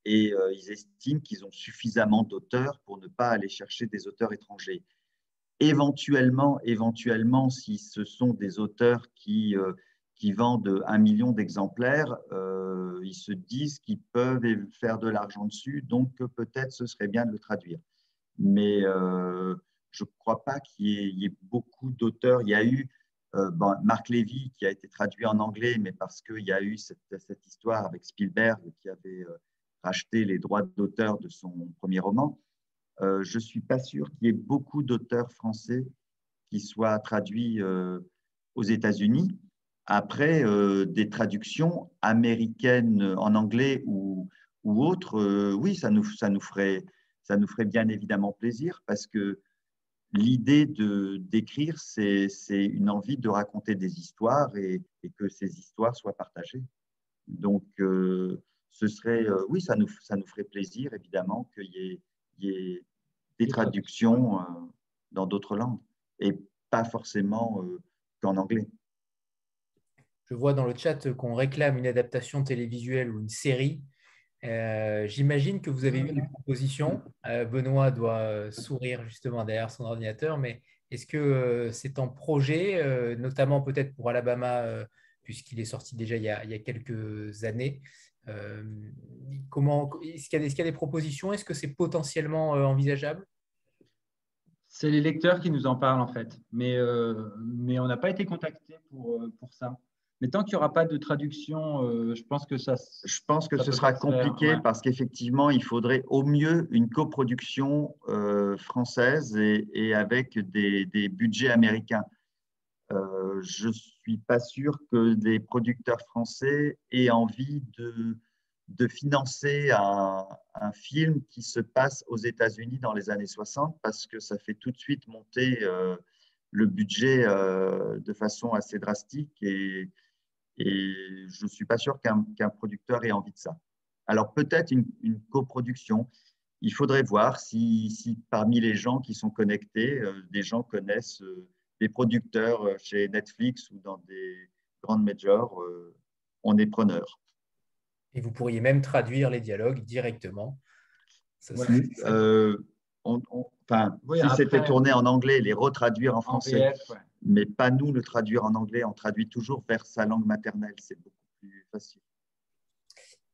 et ils estiment qu'ils ont suffisamment d'auteurs pour ne pas aller chercher des auteurs étrangers. Éventuellement, éventuellement, si ce sont des auteurs qui qui vendent un million d'exemplaires, euh, ils se disent qu'ils peuvent faire de l'argent dessus, donc peut-être ce serait bien de le traduire. Mais euh, je ne crois pas qu'il y, ait beaucoup d'auteurs. Il y a eu euh, Marc Lévy qui a été traduit en anglais, mais parce qu'il y a eu cette, histoire avec Spielberg qui avait racheté les droits d'auteur de son premier roman. je ne suis pas sûr qu'il y ait beaucoup d'auteurs français qui soient traduits aux États-Unis. Après, des traductions américaines en anglais ou, ou autres, oui, ça nous, ça, nous ferait, ça nous ferait bien évidemment plaisir parce que l'idée de d'écrire, c'est une envie de raconter des histoires et, que ces histoires soient partagées. Donc, euh, ce serait, euh, oui, ça nous, ça nous ferait plaisir, évidemment, qu'il y, y, ait des traductions euh, dans d'autres langues et pas forcément qu'en anglais. Je vois dans le chat qu'on réclame une adaptation télévisuelle ou une série. J'imagine que vous avez eu des propositions. Benoît doit sourire justement derrière son ordinateur, mais est-ce que c'est en projet, notamment peut-être pour Alabama puisqu'il est sorti déjà il y a, quelques années. Euh, comment, est-ce, qu'il y a des, propositions? Est-ce que c'est potentiellement euh, envisageable? C'est les lecteurs qui nous en parlent en fait, mais, euh, mais on n'a pas été contacté pour, pour ça. Mais tant qu'il n'y aura pas de traduction, je pense que ça. Je pense que ce sera compliqué parce qu'effectivement, il faudrait au mieux une coproduction française et, et avec des, des, budgets américains. Euh, je ne suis pas sûr que des producteurs français aient envie de, de financer un, film qui se passe aux États-Unis dans les années 60 parce que ça fait tout de suite monter euh, le budget euh, de façon assez drastique et, et je ne suis pas sûr qu'un producteur ait envie de ça. Alors peut-être une, coproduction. Il faudrait voir si, si, parmi les gens qui sont connectés, des gens connaissent des producteurs euh, chez Netflix ou dans des grandes majors, euh, on est preneur. Et vous pourriez même traduire les dialogues directement. Euh, enfin, si c'était tourné en anglais, les retraduire en français, mais pas nous le traduire en anglais. On traduit toujours vers sa langue maternelle, c'est beaucoup plus facile.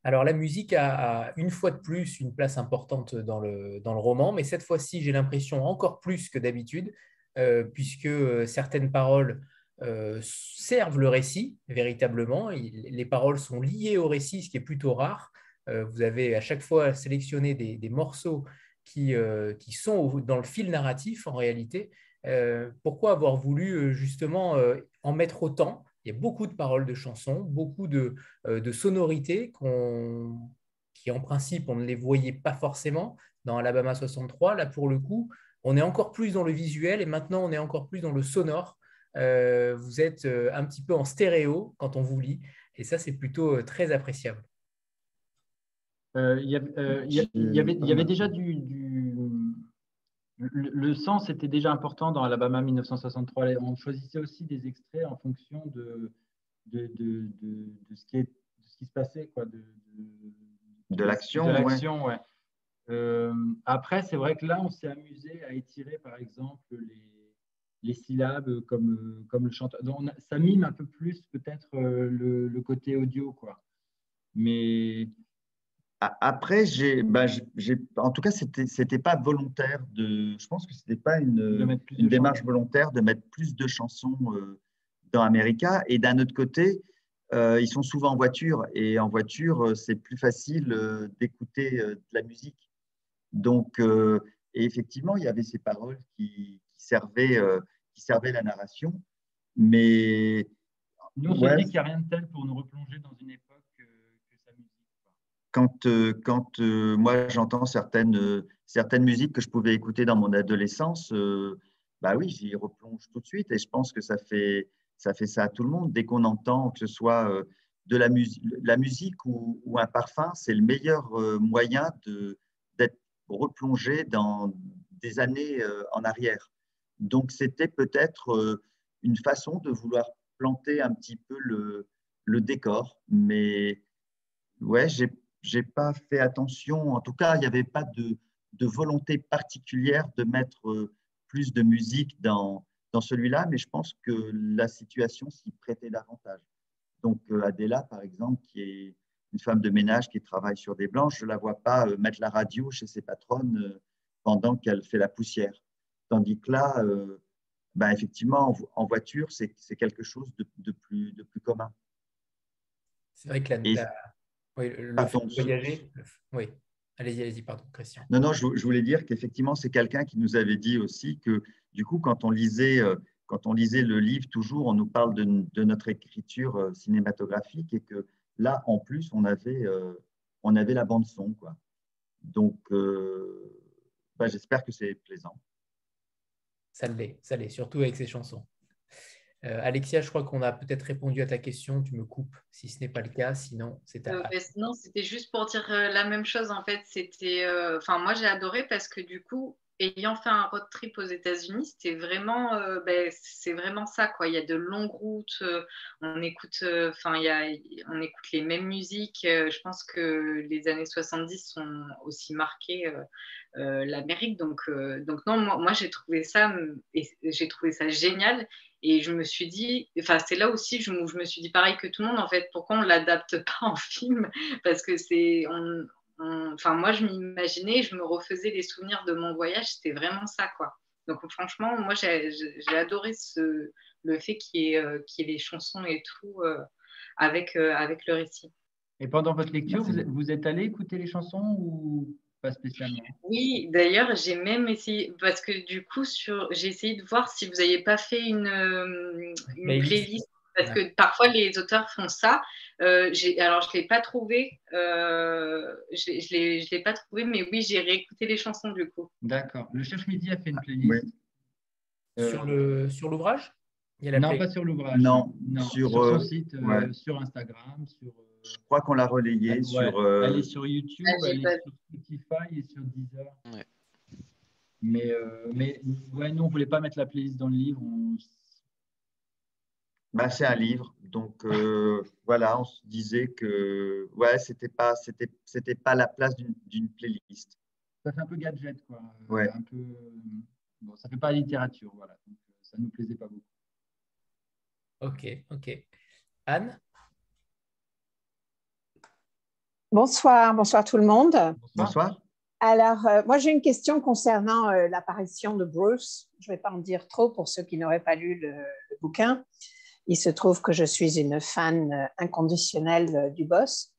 Alors la musique a, une fois de plus une place importante dans le, dans le roman, mais cette fois-ci, j'ai l'impression encore plus que d'habitude, euh, puisque euh, certaines paroles euh, servent le récit véritablement. les paroles sont liées au récit, ce qui est plutôt rare. vous avez à chaque fois sélectionné des, morceaux qui, qui, sont dans le fil narratif en réalité. Pourquoi avoir voulu justement en mettre autant? Il y a beaucoup de paroles de chansons, beaucoup de, sonorités qui en principe on ne les voyait pas forcément dans Alabama 63. Là pour le coup, on est encore plus dans le visuel et maintenant on est encore plus dans le sonore. Euh, vous êtes euh, un petit peu en stéréo quand on vous lit et ça c'est plutôt euh, très appréciable. Il y, avait déjà du, Le, sens était déjà important dans Alabama 1963. On choisissait aussi des extraits en fonction de, de, ce, qui ce, qui se passait, quoi, de, de, l'action. ouais. Euh, après, c'est vrai que là, on s'est amusé à étirer, par exemple, les, les syllabes comme, comme le chanteur. Donc, ça mime un peu plus peut-être euh, le, côté audio, quoi. Mais après, j'ai, bah, en tout cas, c'était, c'était pas volontaire de. Je pense que c'était pas une, une démarche volontaire de mettre plus de chansons euh, dans America. Et d'un autre côté, ils sont souvent en voiture et en voiture, c'est plus facile d'écouter de la musique. Donc, euh, et effectivement, il y avait ces paroles qui, servaient, euh, qui servaient la narration. Mais. Nous, on se dit qu'il n'y a rien de tel pour nous replonger dans une époque. Quand, euh, quand moi, j'entends certaines, certaines musiques que je pouvais écouter dans mon adolescence, bah oui, j'y replonge tout de suite. Et je pense que ça fait ça, à tout le monde. Dès qu'on entend que ce soit de la, musique, la musique ou, un parfum, c'est le meilleur moyen de, replonger dans des années euh, en arrière. Donc, c'était peut-être euh, une façon de vouloir planter un petit peu le, le décor. Mais ouais, j'ai n'ai pas fait attention. En tout cas, il n'y avait pas de, de, volonté particulière de mettre euh, plus de musique dans, dans celui-là, mais je pense que la situation s'y prêtait davantage. Donc, Adela, par exemple, qui est une femme de ménage qui travaille sur des blanches, je ne la vois pas euh, mettre la radio chez ses patronnes euh, pendant qu'elle fait la poussière. Tandis que là, euh, ben effectivement, en, voiture, c'est quelque chose de, plus, de plus commun. C'est vrai que la, oui, le, voyager, oui, Allez-y, allez-y, pardon, Christian. Non, non, je, voulais dire qu'effectivement, c'est quelqu'un qui nous avait dit aussi que, du coup, quand on lisait, euh, quand on lisait le livre, toujours, on nous parle de, notre écriture euh, cinématographique et que là, en plus, on avait, euh, on avait la bande-son. Quoi. Donc, bah, j'espère que c'est plaisant. Ça l'est, ça l'est, surtout avec ces chansons. Euh, Alexia, je crois qu'on a peut-être répondu à ta question. Tu me coupes si ce n'est pas le cas. Sinon, c'est à. Euh, non, c'était juste pour dire euh, la même chose. En fait, c'était. Enfin, moi, j'ai adoré parce que du coup, ayant fait un road trip aux États-Unis, c'était vraiment, ben, c'est vraiment ça, quoi. Il y a de longues routes. on écoute, enfin, il on écoute les mêmes musiques. je pense que les années 70 sont aussi marquées. l'Amérique donc donc non moi, moi j'ai trouvé ça j'ai trouvé ça génial et je me suis dit, enfin, c'est là aussi je, je me suis dit pareil que tout le monde, en fait, pourquoi on ne l'adapte (laughs) pas en film? Parce que c'est. enfin, moi, je m'imaginais, je me refaisais les souvenirs de mon voyage, c'était vraiment ça, quoi. Donc, franchement, moi, j'ai adoré ce, le fait qu'il y, euh, qu y, ait les chansons et tout euh, avec, euh, avec le récit. Et pendant votre lecture, vous, vous êtes allé écouter les chansons ou pas spécialement. Oui, d'ailleurs, j'ai même essayé, parce que du coup, j'ai essayé de voir si vous n'aviez pas fait une, euh, playlist. Parce que parfois, les auteurs font ça. Euh, alors, je ne l'ai pas trouvé. Euh, je ne l'ai pas trouvé, mais oui, j'ai réécouté les chansons du coup. D'accord. Le Cherche Midi a fait une playlist. Sur l'ouvrage? Non, pas sur l'ouvrage. Non, sur, son site, sur Instagram, sur je crois qu'on l'a relayé sur. Euh, elle est sur YouTube, elle est sur Spotify et sur Deezer. Mais, euh, mais ouais, nous, on ne voulait pas mettre la playlist dans le livre. Bah, c'est un livre. Donc, euh, (laughs) voilà, on se disait que ouais, ce n'était pas, c'était, c'était pas la place d'une, playlist. Ça fait un peu gadget, quoi. Ouais. Un peu, bon, ça ne fait pas la littérature, voilà. Donc, ça ne nous plaisait pas beaucoup. Ok, ok. Anne? Bonsoir, bonsoir tout le monde. Bonsoir. Alors, euh, moi j'ai une question concernant euh, l'apparition de Bruce. Je ne vais pas en dire trop pour ceux qui n'auraient pas lu le, bouquin. Il se trouve que je suis une fan euh, inconditionnelle du boss.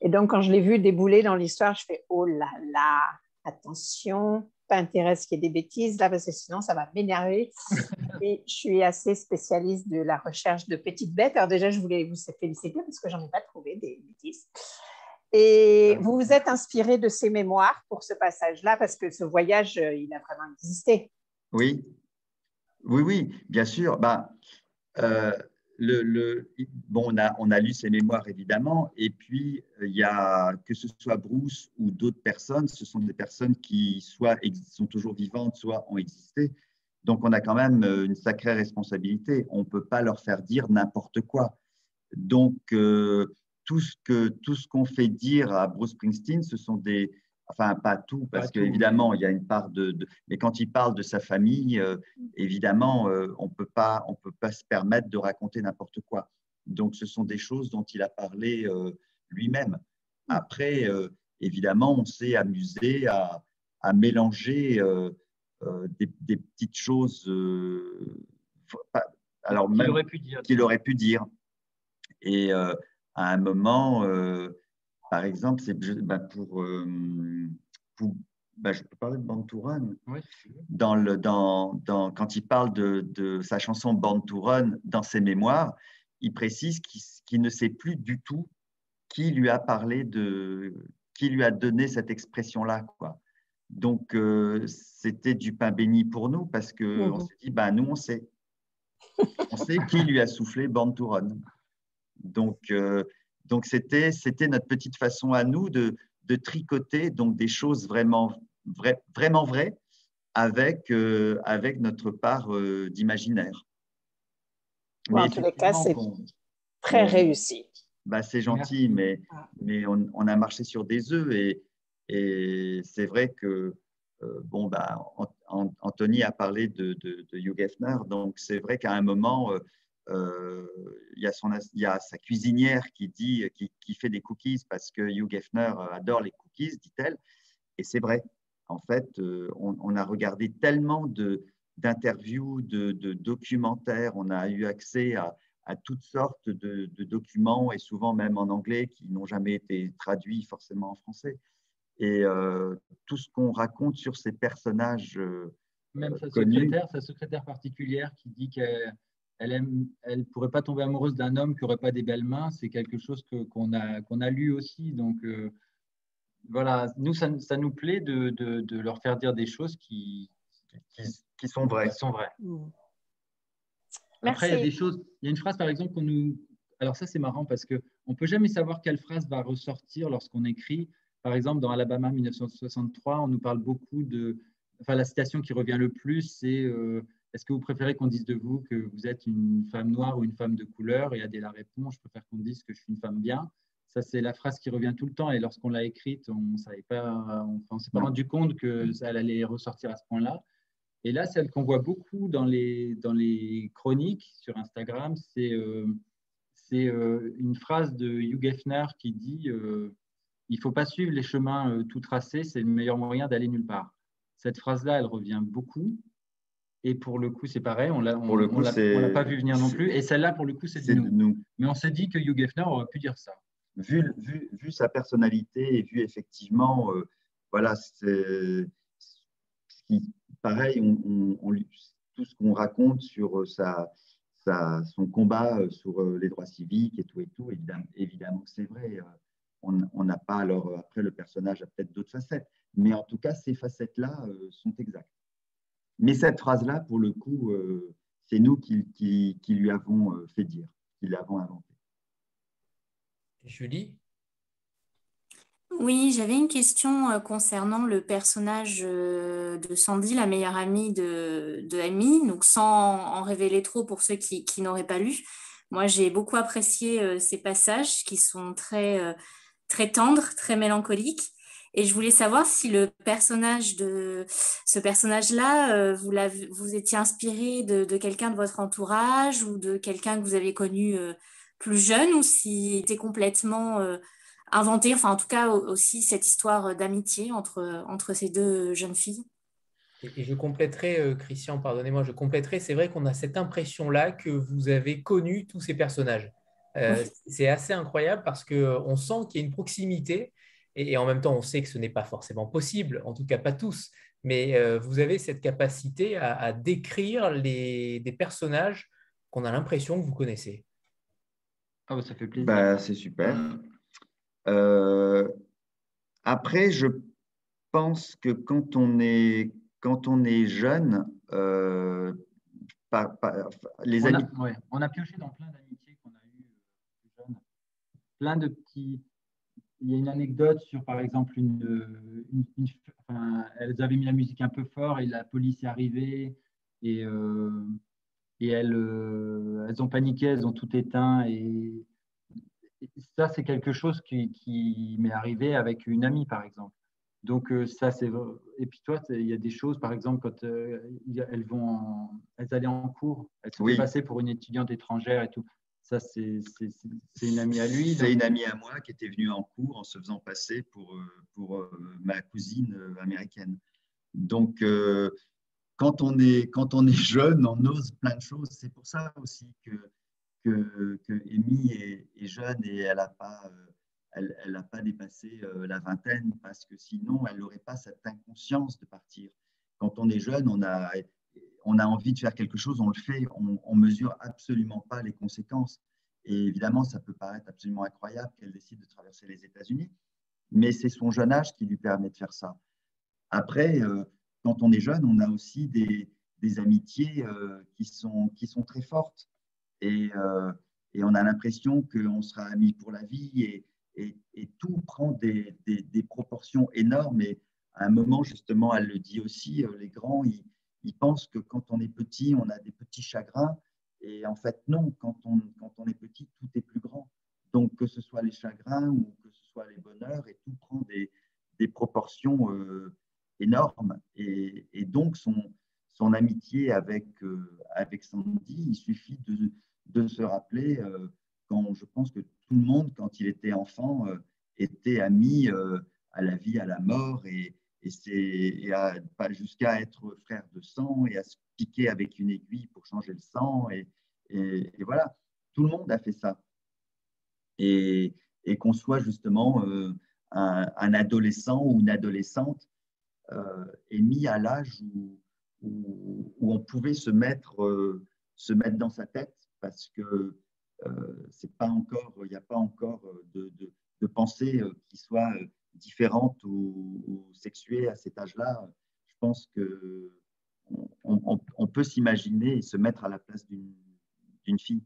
Et donc, quand je l'ai vu débouler dans l'histoire, je fais Oh là là, attention, pas intérêt à ce qu'il y ait des bêtises là, parce que sinon ça va m'énerver. (laughs) Et je suis assez spécialiste de la recherche de petites bêtes. Alors, déjà, je voulais vous féliciter parce que j'en ai pas trouvé des bêtises. Et vous vous êtes inspiré de ces mémoires pour ce passage-là, parce que ce voyage, euh, il a vraiment existé. Oui, oui, oui, bien sûr. Ben, euh, le, le, bon, on a, on a lu ces mémoires évidemment, et puis il y a que ce soit Bruce ou d'autres personnes, ce sont des personnes qui soit sont toujours vivantes, soit ont existé. Donc on a quand même euh, une sacrée responsabilité. On ne peut pas leur faire dire n'importe quoi. Donc tout ce que tout ce qu'on fait dire à Bruce Springsteen, ce sont des, enfin pas tout, parce qu'évidemment il y a une part de, mais quand il parle de sa famille, euh, évidemment euh, on peut pas on peut pas se permettre de raconter n'importe quoi. Donc ce sont des choses dont il a parlé euh, lui-même. Après, évidemment, on s'est amusé à, à mélanger des, des, petites choses. alors qu'il aurait pu dire. Qu'il aurait pu dire. Et à un moment, euh, par exemple, c'est bah, pour, euh, bah, je peux parler de Born dans le, dans, dans, quand il parle de, de, sa chanson Born to Run dans ses mémoires, il précise qu'il ne sait plus du tout qui lui a parlé de, qui lui a donné cette expression-là, quoi. Donc, euh, c'était du pain béni pour nous parce qu'on mmh. s'est dit, bah, nous, on sait. On sait qui lui a soufflé Born to Run. Donc, euh, donc c'était, c'était notre petite façon à nous de, de tricoter donc des choses vraiment, vraiment vraies avec, euh, avec notre part euh, d'imaginaire. en tous les cas, c'est très réussi. Bah, c'est gentil, mais, mais on, on, a marché sur des œufs et, et c'est vrai que bon, bah, Anthony a parlé de, de, de Hugh Hefner, donc c'est vrai qu'à un moment, euh, il, y a son, il y a sa cuisinière qui, dit, qui, qui fait des cookies parce que Hugh Hefner adore les cookies, dit-elle. Et c'est vrai. En fait, euh, on, a regardé tellement d'interviews, de, de, documentaires, on a eu accès à, à toutes sortes de, documents et souvent même en anglais qui n'ont jamais été traduits forcément en français. Et tout ce qu'on raconte sur ces personnages. Même sa secrétaire, sa secrétaire particulière qui dit qu'elle elle ne pourrait pas tomber amoureuse d'un homme qui n'aurait pas des belles mains, c'est quelque chose qu'on a, qu'on a lu aussi. Donc voilà, nous, ça, ça nous plaît de, de, de, leur faire dire des choses qui, qui, sont vraies. Qui sont vraies. Mmh. Après, il y a des choses. Il y a une phrase, par exemple, qu'on nous. Alors, ça, c'est marrant parce qu'on ne peut jamais savoir quelle phrase va ressortir lorsqu'on écrit. Par exemple, dans Alabama 1963, on nous parle beaucoup de. Enfin, la citation qui revient le plus, c'est euh, Est-ce que vous préférez qu'on dise de vous que vous êtes une femme noire ou une femme de couleur? Et Adela répond Je préfère qu'on dise que je suis une femme bien. Ça, c'est la phrase qui revient tout le temps. Et lorsqu'on l'a écrite, on ne s'est pas, rendu compte que ça allait ressortir à ce point-là. Et là, celle qu'on voit beaucoup dans les, dans les chroniques sur Instagram, c'est euh, euh, une phrase de Hugh Geffner qui dit euh, Il ne faut pas suivre les chemins tout tracés, c'est le meilleur moyen d'aller nulle part. Cette phrase-là, elle revient beaucoup. Et pour le coup, c'est pareil, on ne l'a pas vu venir non plus. Et celle-là, pour le coup, c'est de, nous. Mais on s'est dit que Hugh Geffner aurait pu dire ça. Vu, vu, vu sa personnalité et vu effectivement, voilà, c'est ce qui pareil, on, tout ce qu'on raconte sur euh, sa, son combat euh, sur euh, les droits civiques et tout et tout, évidemment, évidemment c'est vrai. On n'a pas, alors après, le personnage a peut-être d'autres facettes, mais en tout cas, ces facettes-là sont exactes. Mais cette phrase-là, pour le coup, c'est nous qui, qui, lui avons fait dire, qui l'avons inventée. Julie? Oui, j'avais une question euh, concernant le personnage euh, de Sandy, la meilleure amie de, de Amy, donc sans en révéler trop pour ceux qui, n'auraient pas lu. Moi, j'ai beaucoup apprécié euh, ces passages qui sont très, très tendres, très mélancoliques. Et je voulais savoir si le personnage de ce personnage-là, vous, vous étiez inspiré de, de quelqu'un de votre entourage ou de quelqu'un que vous avez connu plus jeune ou si était complètement inventer, enfin en tout cas aussi cette histoire d'amitié entre, entre ces deux jeunes filles? Et, je compléterai, euh, Christian, pardonnez-moi, je compléterai, c'est vrai qu'on a cette impression-là que vous avez connu tous ces personnages. Euh, c'est assez incroyable parce qu'on euh, sent qu'il y a une proximité et, en même temps on sait que ce n'est pas forcément possible, en tout cas pas tous, mais vous avez cette capacité à, décrire les, des personnages qu'on a l'impression que vous connaissez. Ah, bah, ça fait plaisir. Bah, c'est super. Euh, après, je pense que quand on est, quand on est jeune, euh, les on, a, on a pioché dans plein d'amitiés qu'on a eues euh, jeunes. Plein de petits. Il y a une anecdote sur, par exemple, une, une, enfin, elles avaient mis la musique un peu fort et la police est arrivée et, et elles, elles ont paniqué, elles ont tout éteint et ça, c'est quelque chose qui, m'est arrivé avec une amie, par exemple. Donc, euh, ça, c'est. Et puis, toi, il y a des choses, par exemple, quand euh, elles vont. Elles allaient en cours, elles se passaient pour une étudiante étrangère et tout. Ça, c'est une amie à lui. C'est une amie à moi qui était venue en cours en se faisant passer pour, euh, pour ma cousine américaine. Donc, quand, on est, quand on est jeune, on ose plein de choses. C'est pour ça aussi que que, que Amy est, jeune et elle n'a pas, euh, elle, pas dépassé euh, la vingtaine parce que sinon, elle n'aurait pas cette inconscience de partir. Quand on est jeune, on a, on a envie de faire quelque chose, on le fait, on ne mesure absolument pas les conséquences. Et évidemment, ça peut paraître absolument incroyable qu'elle décide de traverser les États-Unis, mais c'est son jeune âge qui lui permet de faire ça. Après, euh, quand on est jeune, on a aussi des, des amitiés qui, sont, qui sont très fortes. Euh, et, on a l'impression qu'on sera amis pour la vie et, tout prend des, proportions énormes. Et à un moment, justement, elle le dit aussi, euh, les grands, ils, pensent que quand on est petit, on a des petits chagrins. Et en fait, non, quand on, quand on est petit, tout est plus grand. Donc, que ce soit les chagrins ou que ce soit les bonheurs, et tout prend des, proportions euh, énormes. Et, donc, son, son amitié avec, avec Sandy, il suffit de, de se rappeler euh, quand je pense que tout le monde, quand il était enfant, euh, était ami euh, à la vie, à la mort, et, et, pas jusqu'à être frère de sang et à se piquer avec une aiguille pour changer le sang. Et, et voilà, tout le monde a fait ça. Et, qu'on soit justement un, adolescent ou une adolescente est mis à l'âge où, où, on pouvait se mettre, se mettre dans sa tête parce que c'est pas encore, il n'y a pas encore de, de pensée qui soit différente ou, ou sexuée à cet âge-là. Je pense que on, peut s'imaginer et se mettre à la place d'une fille.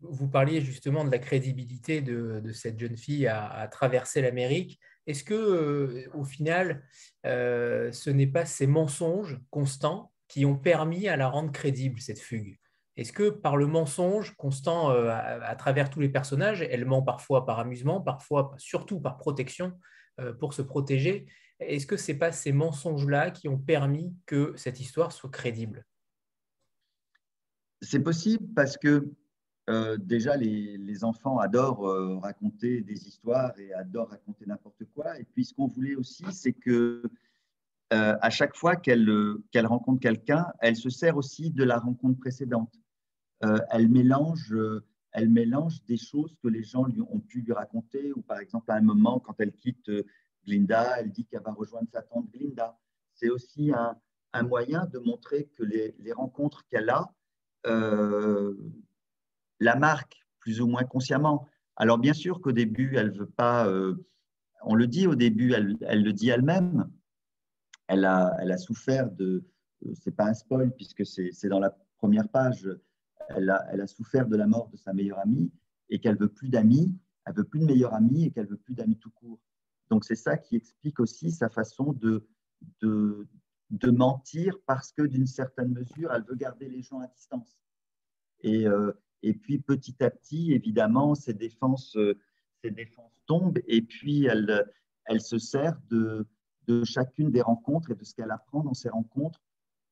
Vous parliez justement de la crédibilité de, cette jeune fille à, traverser l'Amérique. Est-ce que, euh, au final, euh, ce n'est pas ces mensonges constants qui ont permis à la rendre crédible, cette fugue? Est-ce que par le mensonge constant euh, à, travers tous les personnages, elle ment parfois par amusement, parfois surtout par protection, pour se protéger est-ce que ce n'est pas ces mensonges-là qui ont permis que cette histoire soit crédible? C'est possible parce que euh, déjà, les, enfants adorent euh, raconter des histoires et adorent raconter n'importe quoi. Et puis, ce qu'on voulait aussi, c'est que euh, à chaque fois qu'elle rencontre quelqu'un, elle se sert aussi de la rencontre précédente. Elle, mélange, elle mélange des choses que les gens lui ont pu lui raconter, ou par exemple, à un moment, quand elle quitte Glinda, elle dit qu'elle va rejoindre sa tante Glinda. C'est aussi un, moyen de montrer que les, rencontres qu'elle a euh, la marquent plus ou moins consciemment. Alors bien sûr qu'au début, elle veut pas, euh, on le dit au début, elle, le dit elle-même, elle a, elle a souffert de, euh, c'est pas un spoil puisque c'est dans la première page, elle a, souffert de la mort de sa meilleure amie et qu'elle veut plus d'amis, elle veut plus de meilleure amie et qu'elle veut plus d'amis tout court. Donc c'est ça qui explique aussi sa façon de, de, mentir parce que d'une certaine mesure, elle veut garder les gens à distance. Et, euh, et puis petit à petit, évidemment, ses défenses, ses défenses tombent et puis elle, elle se sert de, de chacune des rencontres et de ce qu'elle apprend dans ces rencontres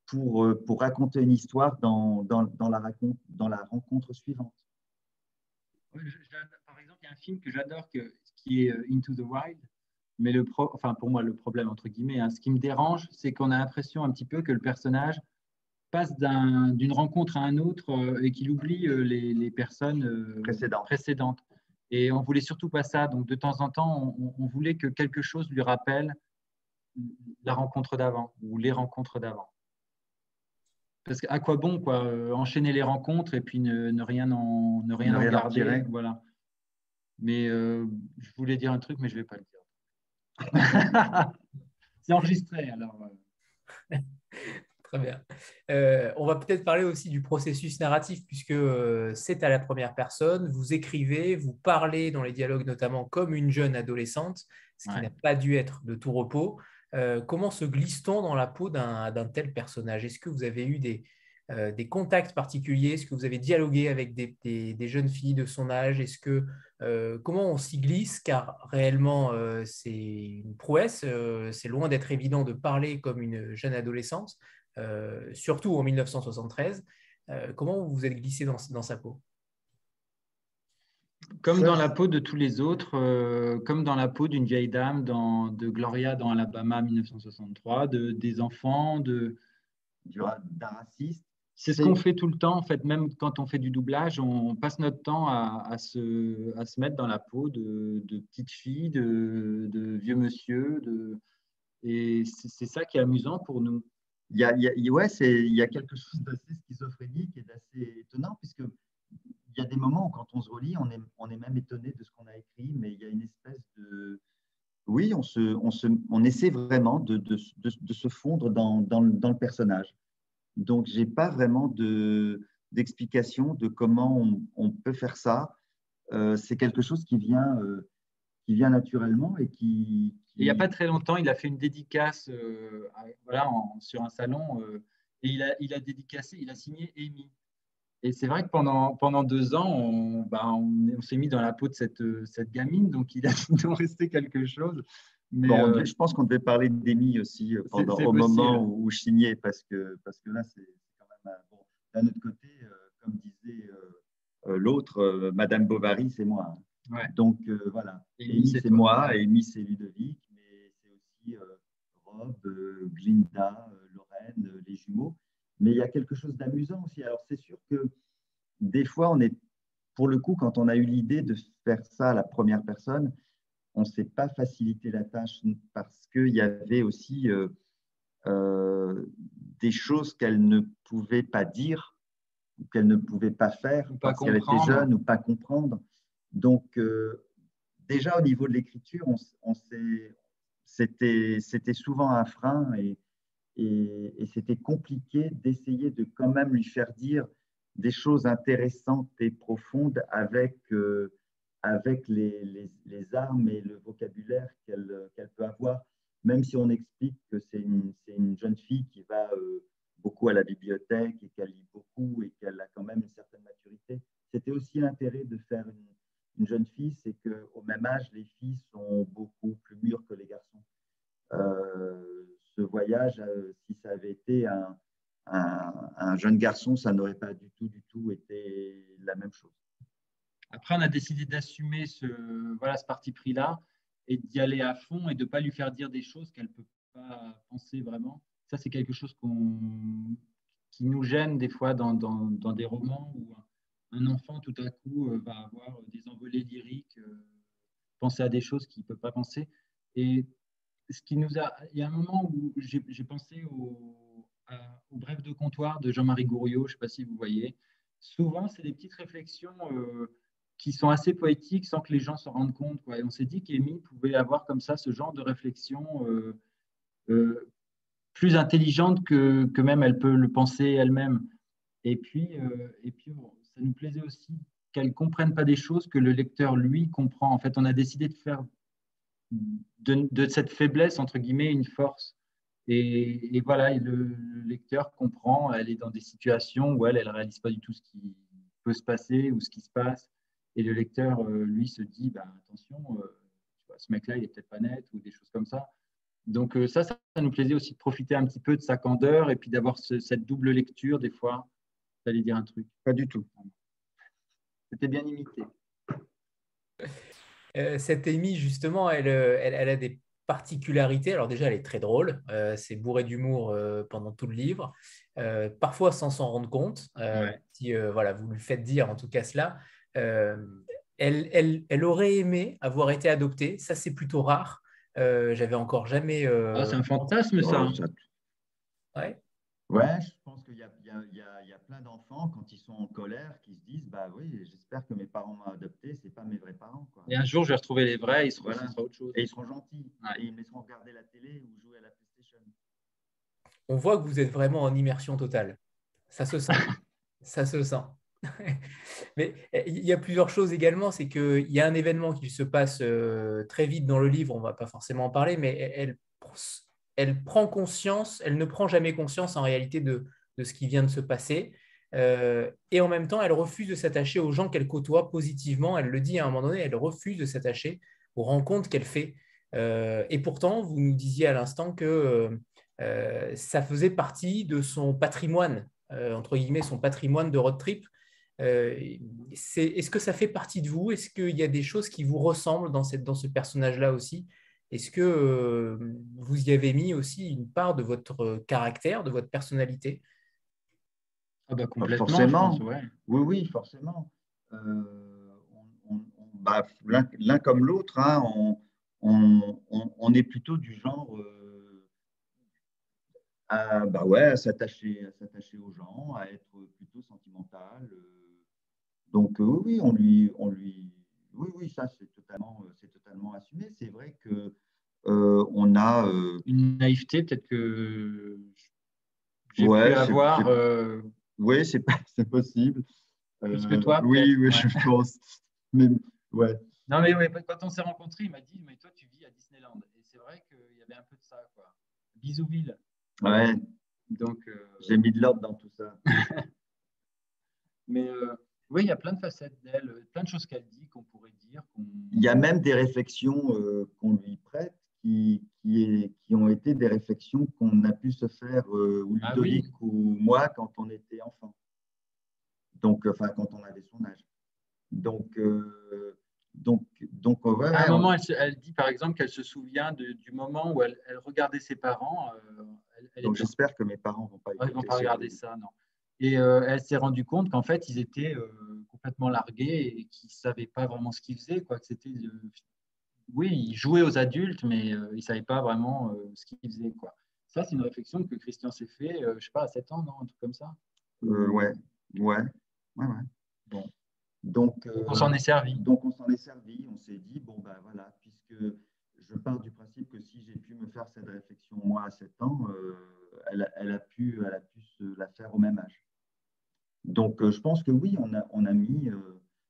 pour, euh, pour raconter une histoire dans, dans, dans, la, raconte, dans la rencontre suivante. par exemple, il y a un film que j'adore qui est euh, Into the Wild, mais le enfin pour moi, le problème, entre guillemets, hein, ce qui me dérange, c'est qu'on a l'impression un petit peu que le personnage passe d'une rencontre à un autre euh, et qu'il oublie euh, les, personnes euh, précédentes. Et on voulait surtout pas ça. Donc de temps en temps, on, voulait que quelque chose lui rappelle la rencontre d'avant ou les rencontres d'avant. Parce qu'à quoi bon quoi, enchaîner les rencontres et puis ne, rien en, ne rien, en garder. Voilà. Mais je voulais dire un truc, mais je ne vais pas le dire. (laughs) c'est enregistré alors. Euh. (laughs) Très bien. Euh, on va peut-être parler aussi du processus narratif, puisque euh, c'est à la première personne. Vous écrivez, vous parlez dans les dialogues notamment comme une jeune adolescente, ce qui n'a pas dû être de tout repos. Comment se glisse-t-on dans la peau d'un tel personnage? Est-ce que vous avez eu des, euh, des contacts particuliers? Est-ce que vous avez dialogué avec des, jeunes filles de son âge? Est-ce que euh, comment on s'y glisse? Car réellement, euh, c'est une prouesse. c'est loin d'être évident de parler comme une jeune adolescente, surtout en 1973. comment vous vous êtes glissé dans, sa peau? Comme dans la peau de tous les autres, comme dans la peau d'une vieille dame dans, de Gloria dans Alabama 1963, de, des enfants, de, d'un raciste. C'est ce qu'on fait tout le temps, en fait, même quand on fait du doublage, on passe notre temps à, se, à se, mettre dans la peau de, de petites filles, de, de, vieux monsieur, de... et c'est ça qui est amusant pour nous. Il y a, il y a, ouais, il y a quelque chose d'assez schizophrénique et d'assez étonnant, puisque il y a des moments où quand on se relit, on est, même étonné de ce qu'on a écrit, mais il y a une espèce de... Oui, on, essaie vraiment de, se fondre dans, le personnage. Donc, je n'ai pas vraiment d'explication de, comment on, peut faire ça. Euh, c'est quelque chose qui vient, euh, naturellement et qui, Il n'y a pas très longtemps, il a fait une dédicace euh, sur un salon et il a dédicacé, il a signé Amy. Et c'est vrai que pendant, pendant deux ans, on, bah, on, s'est mis dans la peau de cette, cette gamine, donc il a (laughs) resté quelque chose. Euh, je pense qu'on devait parler d'Emi aussi euh, au moment où, je signais, parce que, parce que là, c'est quand même. Bon, D'un autre côté, euh, comme disait l'autre, Madame Bovary, c'est moi. Donc voilà, Emi, c'est moi, Emi, c'est Ludovic, mais c'est aussi Rob, Glinda, Lorraine, les jumeaux. Mais il y a quelque chose d'amusant aussi. Alors, c'est sûr que des fois, on est, pour le coup, quand on a eu l'idée de faire ça à la première personne, on s'est pas facilité la tâche parce qu'il y avait aussi des choses qu'elle ne pouvait pas dire, qu'elle ne pouvait pas faire parce qu'elle était jeune ou pas comprendre. Donc, déjà au niveau de l'écriture, on, c'était souvent un frein et, et, c'était compliqué d'essayer de quand même lui faire dire des choses intéressantes et profondes avec, euh, avec les, les, armes et le vocabulaire qu'elle qu'elle peut avoir, même si on explique que c'est une, une, jeune fille qui va euh, beaucoup à la bibliothèque et qu'elle lit beaucoup et qu'elle a quand même une certaine maturité. C'était aussi l'intérêt de faire une, une jeune fille, c'est qu'au même âge, les filles sont beaucoup plus mûres que les garçons. Euh, ce voyage, euh, si ça avait été un, un, jeune garçon, ça n'aurait pas du tout, du tout été la même chose. Après, on a décidé d'assumer ce, voilà, ce parti pris-là et d'y aller à fond et de ne pas lui faire dire des choses qu'elle ne peut pas penser vraiment. Ça, c'est quelque chose qui nous gêne des fois dans, dans, dans des romans où un enfant tout à coup euh, va avoir des envolées lyriques, euh, penser à des choses qu'il ne peut pas penser. Et il y a un moment où j'ai pensé au, Bref de comptoir de Jean-Marie Gouriot, je ne sais pas si vous voyez. Souvent, c'est des petites réflexions euh, qui sont assez poétiques sans que les gens s'en rendent compte. Et on s'est dit qu'Amy pouvait avoir comme ça ce genre de réflexion plus intelligente que, même elle peut le penser elle-même. Et puis ça nous plaisait aussi qu'elle ne comprenne pas des choses que le lecteur, lui, comprend. En fait, on a décidé de faire de, cette faiblesse, entre guillemets, une force. Et, voilà, le, lecteur comprend, elle est dans des situations où elle, elle ne réalise pas du tout ce qui peut se passer ou ce qui se passe. Et le lecteur, euh, lui, se dit, bah, attention, euh, ce mec-là, il n'est peut-être pas net ou des choses comme ça. Donc euh, ça, ça, nous plaisait aussi de profiter un petit peu de sa candeur et puis d'avoir cette double lecture des fois tu allais dire un truc Pas du tout. C'était bien imité. (laughs) Euh, cette Amy, justement, elle, euh, elle, elle, a des particularités. Alors déjà, elle est très drôle. Euh, c'est bourré d'humour pendant tout le livre. parfois sans s'en rendre compte. Si voilà, vous lui faites dire en tout cas cela. Elle, elle, elle, aurait aimé avoir été adoptée. Ça, c'est plutôt rare. J'avais encore jamais. Ah, c'est un fantasme, ça. Ouais. Ouais, je pense qu'il y, y, y a, plein d'enfants, quand ils sont en colère, qui se disent Bah oui, j'espère que mes parents m'ont adopté, ce pas mes vrais parents. Quoi. Et un jour, je vais retrouver les vrais, ils seront autre chose. Et ils seront gentils. Et ils me laisseront regarder la télé ou jouer à la PlayStation. On voit que vous êtes vraiment en immersion totale. Ça se sent. (laughs) Ça se sent. (laughs) Mais eh, il y a plusieurs choses également. C'est qu'il y a un événement qui se passe euh, très vite dans le livre, on ne va pas forcément en parler, mais elle elle prend conscience, elle ne prend jamais conscience en réalité de, ce qui vient de se passer. Euh, et en même temps, elle refuse de s'attacher aux gens qu'elle côtoie positivement. Elle le dit à un moment donné, elle refuse de s'attacher aux rencontres qu'elle fait. Euh, et pourtant, vous nous disiez à l'instant que euh, ça faisait partie de son patrimoine, entre guillemets, son patrimoine de road trip. Est-ce que ça fait partie de vous? Est-ce qu'il y a des choses qui vous ressemblent dans, ce personnage-là aussi? Est-ce que vous y avez mis aussi une part de votre caractère, de votre personnalité? Ah bah, complètement, forcément. Oui, oui, forcément. Euh, bah, l'un comme l'autre, hein, on, est plutôt du genre euh, à, bah ouais, s'attacher, aux gens, à être plutôt sentimental. donc oui, on lui, on lui, oui, oui, ça c'est totalement, c'est totalement assumé. C'est vrai que euh, on a euh, une naïveté, peut-être que j'ai ouais, pu avoir. Euh, oui, (laughs) c'est possible. Plus que toi Oui, oui, je pense. Mais ouais. Non, mais quand on s'est rencontrés, il m'a dit Mais toi, tu vis à Disneyland. Et c'est vrai qu'il y avait un peu de ça. Quoi. Bisouville. Ouais. Donc, J'ai mis de l'ordre dans tout ça. (laughs) mais oui, il y a plein de facettes d'elle, plein de choses qu'elle dit, qu'on pourrait dire. il y a même des réflexions qu'on lui prête qui, qui, ont été des réflexions qu'on a pu se faire, euh, ou ah Ludovic ou moi, quand on était enfant. Donc, enfin, quand on avait son âge. Donc, euh, donc, donc à un moment, elle, dit par exemple qu'elle se souvient du moment où elle, regardait ses parents. Euh, donc, j'espère que mes parents ne vont pas, vont pas regarder ça, non. Et elle s'est rendue compte qu'en fait, ils étaient complètement largués et qu'ils ne savaient pas vraiment ce qu'ils faisaient, quoi, que c'était oui, il jouait aux adultes, mais il ne savait pas vraiment ce qu'il faisait. Quoi. Ça, c'est une réflexion que Christian s'est fait, je ne sais pas, à 7 ans, non Un truc comme ça? Ouais, ouais, ouais, ouais. Bon. Donc, on s'en est servi. Donc, on s'en est servi. On s'est dit, bon, ben voilà, puisque je pars du principe que si j'ai pu me faire cette réflexion, moi, à 7 ans, elle, elle, a pu, elle a pu se la faire au même âge. Donc, je pense que oui, on a, on a mis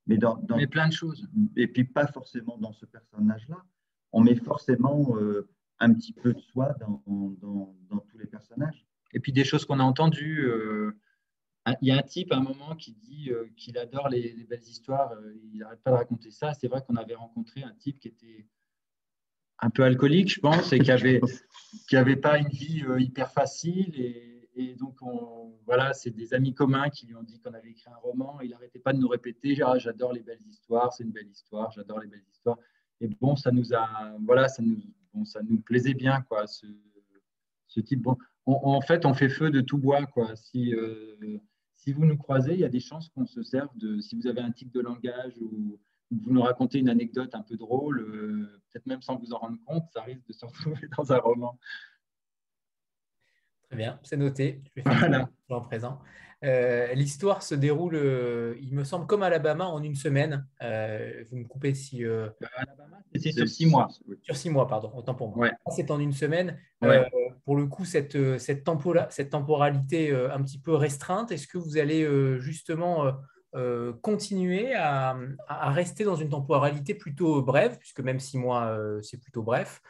mais dans, plein de choses. Et puis pas forcément dans ce personnage-là. On met forcément euh, un petit peu de soi dans, dans, tous les personnages. Et puis des choses qu'on a entendues. Euh, il y a un type à un moment qui dit euh, qu'il adore les, belles histoires. il n'arrête pas de raconter ça. C'est vrai qu'on avait rencontré un type qui était un peu alcoolique, je pense, et qui n'avait (laughs) qui avait pas une vie hyper facile. Et, et donc, voilà, c'est des amis communs qui lui ont dit qu'on avait écrit un roman. Il n'arrêtait pas de nous répéter ah, J'adore les belles histoires, c'est une belle histoire, j'adore les belles histoires. Et bon, ça nous a, voilà, ça nous, bon, ça nous plaisait bien, quoi, ce, type. Bon, en fait, on fait feu de tout bois, quoi. Si, euh, si vous nous croisez, il y a des chances qu'on se serve de. Si vous avez un tic de langage ou vous nous racontez une anecdote un peu drôle, euh, peut-être même sans vous en rendre compte, ça risque de se retrouver (laughs) dans un roman. Très bien, c'est noté. Je vais faire en présent. Euh, l'histoire se déroule, euh, il me semble, comme Alabama en une semaine. Euh, vous me coupez si. Alabama, c'est sur six mois. Sur six mois, pardon, autant pour moi. C'est en une semaine. pour le coup, cette, cette, cette temporalité un petit peu restreinte, est-ce que vous allez justement continuer à, à, rester dans une temporalité plutôt brève, puisque même six mois, c'est plutôt bref,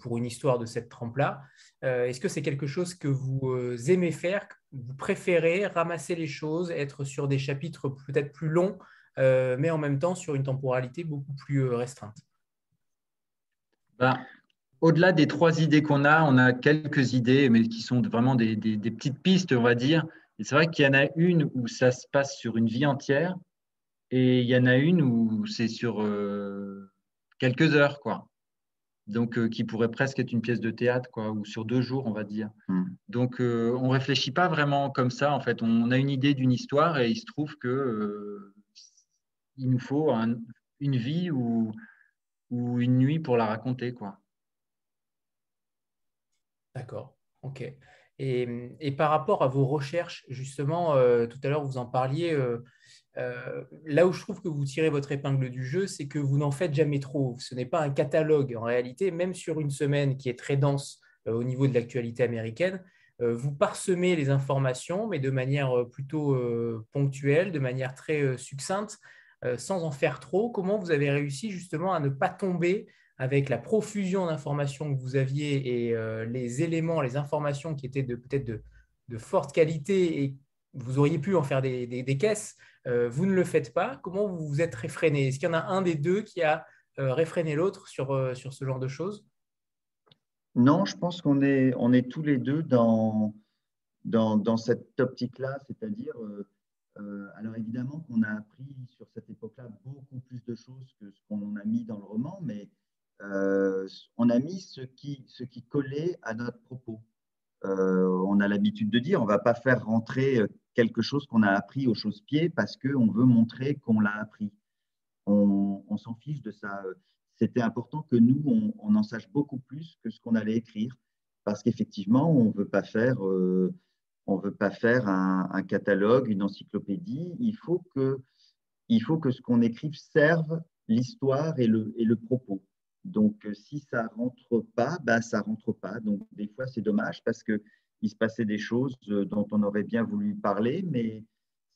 pour une histoire de cette trempe-là. Euh, est-ce que c'est quelque chose que vous euh, aimez faire, vous préférez ramasser les choses, être sur des chapitres peut-être plus longs, euh, mais en même temps sur une temporalité beaucoup plus restreinte? Ben, Au-delà des trois idées qu'on a, on a quelques idées, mais qui sont vraiment des, petites pistes, on va dire. Et c'est vrai qu'il y en a une où ça se passe sur une vie entière, et il y en a une où c'est sur quelques heures, quoi donc euh, qui pourrait presque être une pièce de théâtre, quoi, ou sur deux jours, on va dire. Hmm. Donc, euh, on réfléchit pas vraiment comme ça. En fait, on a une idée d'une histoire et il se trouve que euh, il nous faut une vie ou, ou une nuit pour la raconter, quoi. D'accord. Ok. Et, et, par rapport à vos recherches, justement, tout à l'heure vous en parliez. Euh, là où je trouve que vous tirez votre épingle du jeu, c'est que vous n'en faites jamais trop. Ce n'est pas un catalogue en réalité, même sur une semaine qui est très dense euh, au niveau de l'actualité américaine. Euh, vous parsemez les informations, mais de manière plutôt ponctuelle, de manière très succincte, sans en faire trop. Comment vous avez réussi justement à ne pas tomber avec la profusion d'informations que vous aviez et les éléments, les informations qui étaient peut-être de, forte qualité et vous auriez pu en faire des caisses, vous ne le faites pas. Comment vous vous êtes réfréné? Est-ce qu'il y en a un des deux qui a euh, réfréné l'autre sur, euh, sur ce genre de choses? Non, je pense qu'on est, on est tous les deux dans, dans, dans cette optique-là, c'est-à-dire, alors évidemment qu'on a appris sur cette époque-là beaucoup plus de choses que ce qu'on a mis dans le roman, mais on a mis ce qui, ce qui collait à notre propos. on a l'habitude de dire, on ne va pas faire rentrer quelque chose qu'on a appris aux chausse-pieds parce qu'on veut montrer qu'on l'a appris. On, s'en fiche de ça. C'était important que nous, on, en sache beaucoup plus que ce qu'on allait écrire parce qu'effectivement, on ne veut pas faire, euh, on veut pas faire un, catalogue, une encyclopédie. Il faut que, il faut que ce qu'on écrive serve l'histoire et le, et le propos. Donc, si ça rentre pas, bah, ça rentre pas. Donc, des fois, c'est dommage parce que il se passait des choses euh, dont on aurait bien voulu parler, mais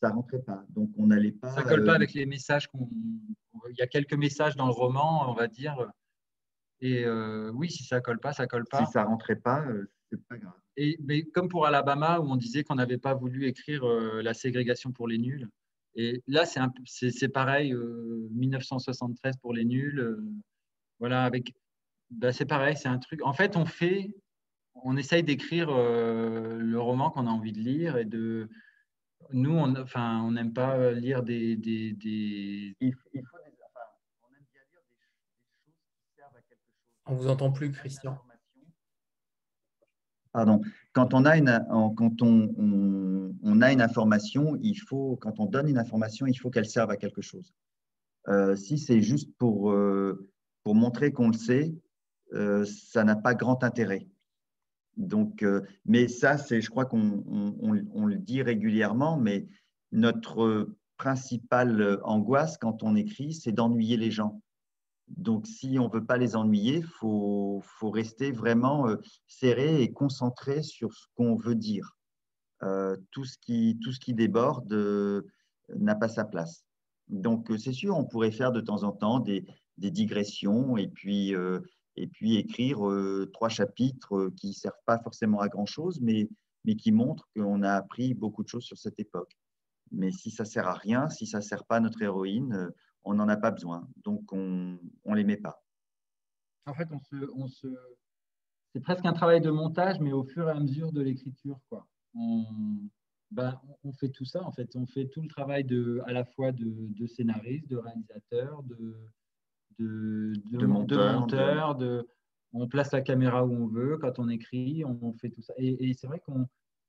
ça rentrait pas. Donc on n'allait pas. Ça colle pas euh, avec les messages qu'on. Il y a quelques messages dans le roman, on va dire. Et euh, oui, si ça colle pas, ça colle pas. Si ça rentrait pas, c'est pas grave. Et mais comme pour Alabama où on disait qu'on n'avait pas voulu écrire la ségrégation pour les nuls. Et là, c'est c'est pareil, 1973 pour les nuls. voilà, avec. Ben, c'est pareil, c'est un truc. En fait, on fait on essaye d'écrire euh, le roman qu'on a envie de lire et de. Nous, on enfin, on n'aime pas lire des. des, des... Il, faut des, enfin, on aime bien lire des, choses qui servent à quelque chose. On vous entend plus, Christian. Pardon. Quand on a une, quand on, on, a une information, il faut, quand on donne une information, il faut qu'elle serve à quelque chose. Euh, si c'est juste pour, euh, pour montrer qu'on le sait, ça n'a pas grand intérêt. Donc, mais ça, c'est, je crois qu'on on, le dit régulièrement, mais notre principale angoisse quand on écrit, c'est d'ennuyer les gens. Donc, si on ne veut pas les ennuyer, il faut, faut, rester vraiment serré et concentré sur ce qu'on veut dire. tout, ce qui, tout ce qui déborde n'a pas sa place. Donc, c'est sûr, on pourrait faire de temps en temps des, des digressions et puis, et puis écrire trois chapitres qui ne servent pas forcément à grand-chose, mais, mais qui montrent qu'on a appris beaucoup de choses sur cette époque. Mais si ça ne sert à rien, si ça ne sert pas à notre héroïne, on n'en a pas besoin. Donc, on ne les met pas. En fait, on se, on se... c'est presque un travail de montage, mais au fur et à mesure de l'écriture. Quoi. On, ben, on fait tout ça, en fait. On fait tout le travail de, à la fois de scénariste, de réalisateur, de, de, de, monteur. De... on place la caméra où on veut, quand on écrit, on, fait tout ça. Et, et c'est vrai qu'on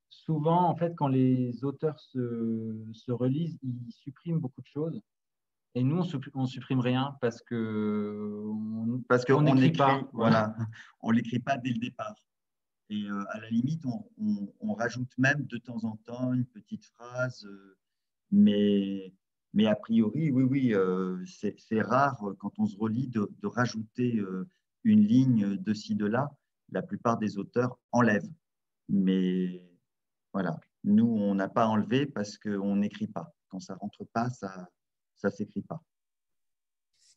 souvent, en fait, quand les auteurs se, se, relisent, ils suppriment beaucoup de choses. Et nous, on ne supprime rien parce que on, parce qu'on n'écrit pas. Voilà, (laughs) on l'écrit pas dès le départ. Et euh, à la limite, on, on, rajoute même de temps en temps une petite phrase, euh, mais mais a priori, oui, oui, euh, c'est rare euh, quand on se relit de, rajouter euh, une ligne de ci, de là. La plupart des auteurs enlèvent. Mais voilà, nous, on n'a pas enlevé parce qu'on n'écrit pas. Quand ça rentre pas, ça ne s'écrit pas.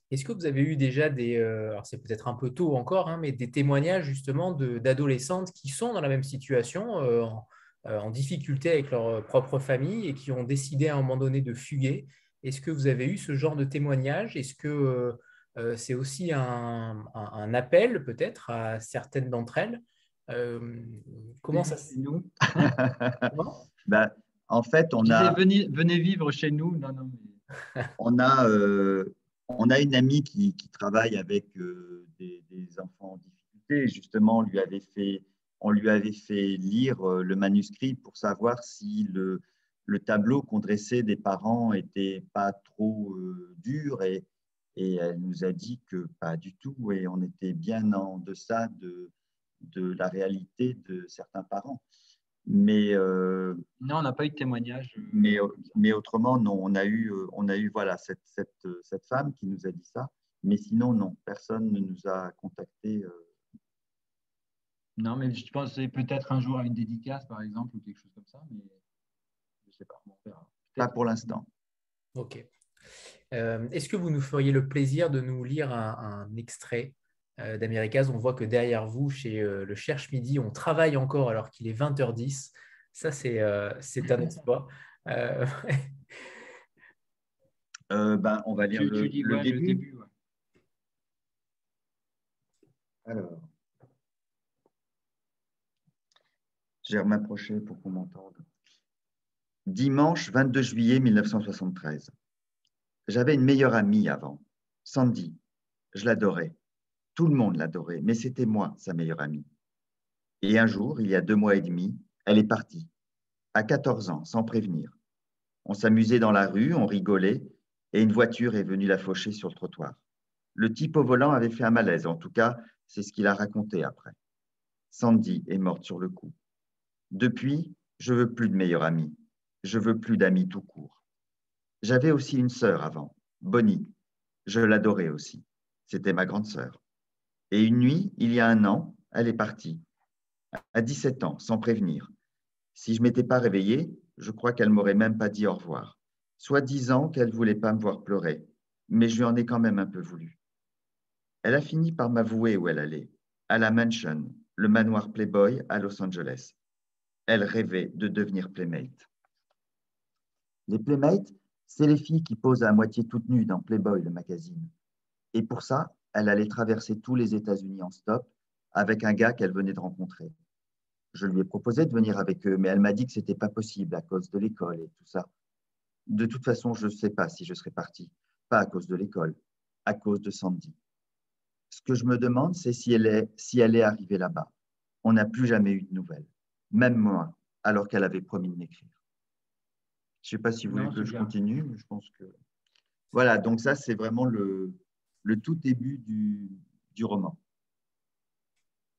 Est-ce que vous avez eu déjà des, c'est peut-être un peu tôt encore, hein, mais des témoignages justement d'adolescentes qui sont dans la même situation, en, en, difficulté avec leur propre famille et qui ont décidé à un moment donné de fuguer est-ce que vous avez eu ce genre de témoignage? Est-ce que euh, euh, c'est aussi un, appel peut-être à certaines d'entre elles? Euh, Comment ça se nous (laughs) ben, En fait, on a. Venez, venez, vivre chez nous. Non, non, (laughs) on, a, on a une amie qui, travaille avec des, enfants en difficulté. Justement, on lui avait fait, on lui avait fait lire le manuscrit pour savoir si le, le tableau qu'on dressait des parents était pas trop euh, dur et, et, elle nous a dit que pas du tout et on était bien en deçà de, de la réalité de certains parents. Mais euh, non, on n'a pas eu de témoignage. Mais, mais autrement, non, on a eu, on a eu voilà cette, cette, cette femme qui nous a dit ça. Mais sinon, non, personne ne nous a contacté. Euh. Non, mais je pense peut-être un jour à une dédicace, par exemple, ou quelque chose comme ça. Mais pas. pour l'instant. Ok. Euh, est-ce que vous nous feriez le plaisir de nous lire un, extrait euh, d'Américas On voit que derrière vous, chez euh, le Cherche Midi, on travaille encore alors qu'il est 20h10. Ça, c'est c'est un exploit. ben, on va lire le, début. Alors, je vais m'approcher pour qu'on m'entende. Dimanche 22 juillet 1973. J'avais une meilleure amie avant, Sandy. Je l'adorais. Tout le monde l'adorait, mais c'était moi, sa meilleure amie. Et un jour, il y a deux mois et demi, elle est partie, à 14 ans, sans prévenir. On s'amusait dans la rue, on rigolait, et une voiture est venue la faucher sur le trottoir. Le type au volant avait fait un malaise, en tout cas, c'est ce qu'il a raconté après. Sandy est morte sur le coup. Depuis, je veux plus de meilleure amie je veux plus d'amis tout court. J'avais aussi une sœur avant, Bonnie. Je l'adorais aussi. C'était ma grande sœur. Et une nuit, il y a un an, elle est partie. À 17 ans, sans prévenir. Si je m'étais pas réveillé, je crois qu'elle m'aurait même pas dit au revoir. Soit disant qu'elle voulait pas me voir pleurer, mais je lui en ai quand même un peu voulu. Elle a fini par m'avouer où elle allait, à la Mansion, le manoir Playboy à Los Angeles. Elle rêvait de devenir Playmate. Les Playmates, c'est les filles qui posent à moitié toutes nues dans Playboy, le magazine. Et pour ça, elle allait traverser tous les États-Unis en stop avec un gars qu'elle venait de rencontrer. Je lui ai proposé de venir avec eux, mais elle m'a dit que ce n'était pas possible à cause de l'école et tout ça. De toute façon, je ne sais pas si je serais partie. Pas à cause de l'école, à cause de Sandy. Ce que je me demande, c'est si elle est, si elle est arrivée là-bas. On n'a plus jamais eu de nouvelles, même moi, alors qu'elle avait promis de m'écrire. Je ne sais pas si vous voulez que je continue, mais je pense que. Voilà, donc ça, c'est vraiment le, le tout début du, du roman.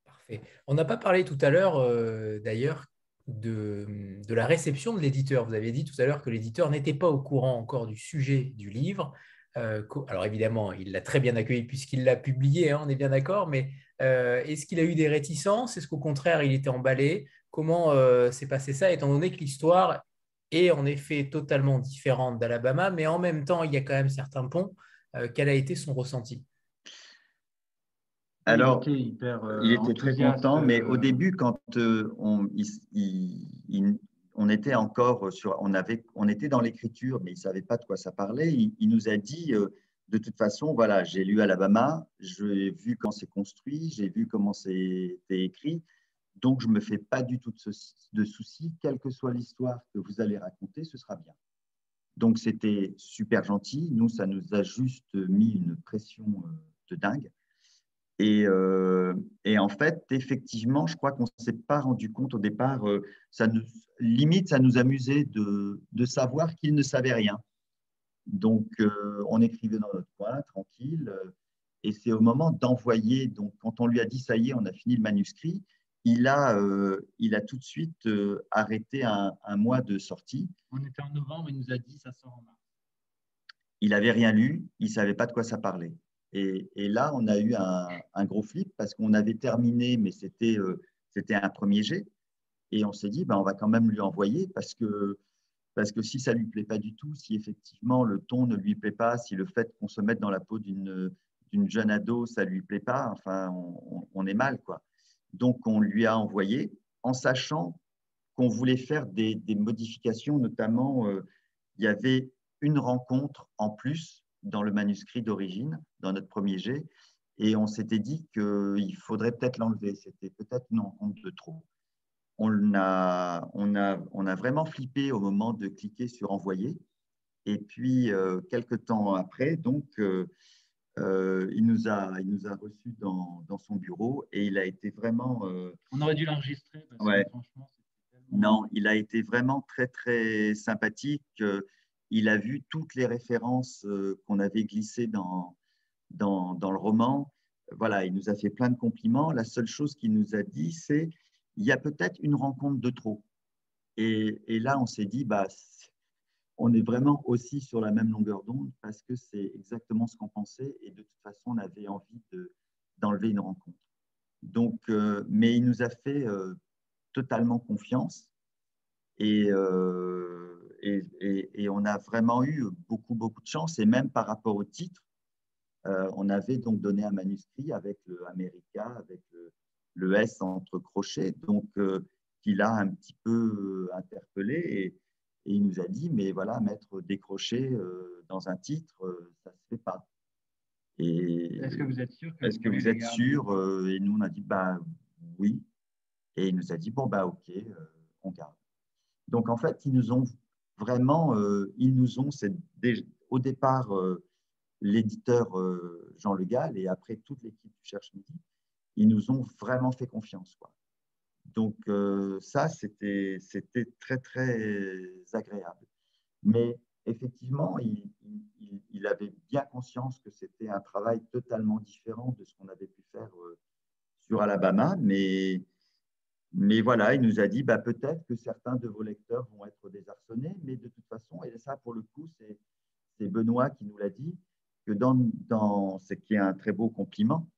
Parfait. On n'a pas parlé tout à l'heure, d'ailleurs, de, de, la réception de l'éditeur. Vous avez dit tout à l'heure que l'éditeur n'était pas au courant encore du sujet du livre. Euh, alors évidemment, il l'a très bien accueilli puisqu'il l'a publié, hein, on est bien d'accord, mais euh, est-ce qu'il a eu des réticences? Est-ce qu'au contraire, il était emballé? Comment euh, s'est passé ça, étant donné que l'histoire est en effet totalement différente d'Alabama, mais en même temps, il y a quand même certains ponts. quel a été son ressenti? Alors, il était, très content, mais au début, quand on, il, on était encore sur, on avait, on était dans l'écriture, mais il savait pas de quoi ça parlait. Il, nous a dit, euh, de toute façon, voilà, j'ai lu Alabama, j'ai vu quand c'est construit, j'ai vu comment c'est écrit, donc je me fais pas du tout de, soucis, quelle que soit l'histoire que vous allez raconter, ce sera bien. Donc c'était super gentil. Nous, ça nous a juste mis une pression euh, de dingue. Euh, et, en fait, effectivement, je crois qu'on ne s'est pas rendu compte au départ, euh, ça nous, limite, ça nous amusait de, de savoir qu'il ne savait rien. Donc, on écrivait dans notre coin, tranquille, et c'est au moment d'envoyer, donc quand on lui a dit, ça y est, on a fini le manuscrit, il a, il a tout de suite arrêté un, un, mois de sortie. On était en novembre, il nous a dit, ça sort en mars. Il n'avait rien lu, il ne savait pas de quoi ça parlait. Et, là, on a eu un, gros flip parce qu'on avait terminé, mais c'était euh, c'était un premier jet. Et on s'est dit, ben, on va quand même lui envoyer parce que, parce que si ça ne lui plaît pas du tout, si effectivement le ton ne lui plaît pas, si le fait qu'on se mette dans la peau d'une jeune ado, ça ne lui plaît pas, enfin, on, est mal. quoi. Donc, on lui a envoyé en sachant qu'on voulait faire des, modifications, notamment, euh, il y avait une rencontre en plus dans le manuscrit d'origine, dans notre premier jet, et on s'était dit qu'il faudrait peut-être l'enlever. C'était peut-être une rencontre de trop. On a, on, a, on a vraiment flippé au moment de cliquer sur envoyer. Et puis, euh, quelques temps après, donc, euh, euh, il, nous a, il nous a reçus dans, dans, son bureau et il a été vraiment. on aurait dû l'enregistrer. Ouais. Non, il a été vraiment très, très sympathique il a vu toutes les références euh, qu'on avait glissées dans, dans, le roman. Voilà, il nous a fait plein de compliments. La seule chose qu'il nous a dit, c'est il y a peut-être une rencontre de trop. Et, là, on s'est dit, bah, on est vraiment aussi sur la même longueur d'onde parce que c'est exactement ce qu'on pensait et de toute façon, on avait envie d'enlever une rencontre. Donc, euh, mais il nous a fait euh, totalement confiance et, et, on a vraiment eu beaucoup, beaucoup de chance. Et même par rapport au titre, euh, on avait donc donné un manuscrit avec le America, avec le, S entre crochets, donc euh, qu'il a un petit peu euh, interpellé et, il nous a dit, mais voilà, mettre des crochets dans un titre, ça ne se fait pas. Est-ce que vous êtes sûr Est-ce que vous êtes sûr Et nous, on a dit, bah oui. Et il nous a dit, bon, bah ok, on garde. Donc en fait, ils nous ont vraiment, euh, ils nous ont, c'est au départ euh, l'éditeur euh, Jean Le Gall et après toute l'équipe du Cherche Midi, ils nous ont vraiment fait confiance. Quoi. Donc ça, c'était très, très agréable. Mais effectivement, il, avait bien conscience que c'était un travail totalement différent de ce qu'on avait pu faire sur Alabama, mais mais voilà, il nous a dit bah, peut-être que certains de vos lecteurs vont être désarçonnés, mais de toute façon, et ça pour le coup, c'est Benoît qui nous l'a dit, que dans, dans ce qui est un très beau compliment,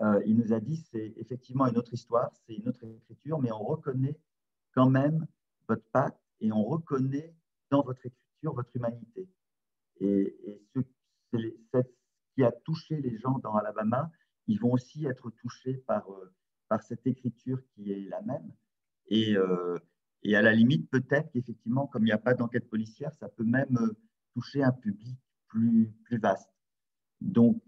euh, il nous a dit c'est effectivement une autre histoire, c'est une autre écriture, mais on reconnaît quand même votre patte et on reconnaît dans votre écriture votre humanité. Et, ce, qui a touché les gens dans Alabama, ils vont aussi être touchés par. Euh, par cette écriture qui est la même. Et, euh, et à la limite, peut-être qu'effectivement, comme il n'y a pas d'enquête policière, ça peut même toucher un public plus, plus vaste. Donc,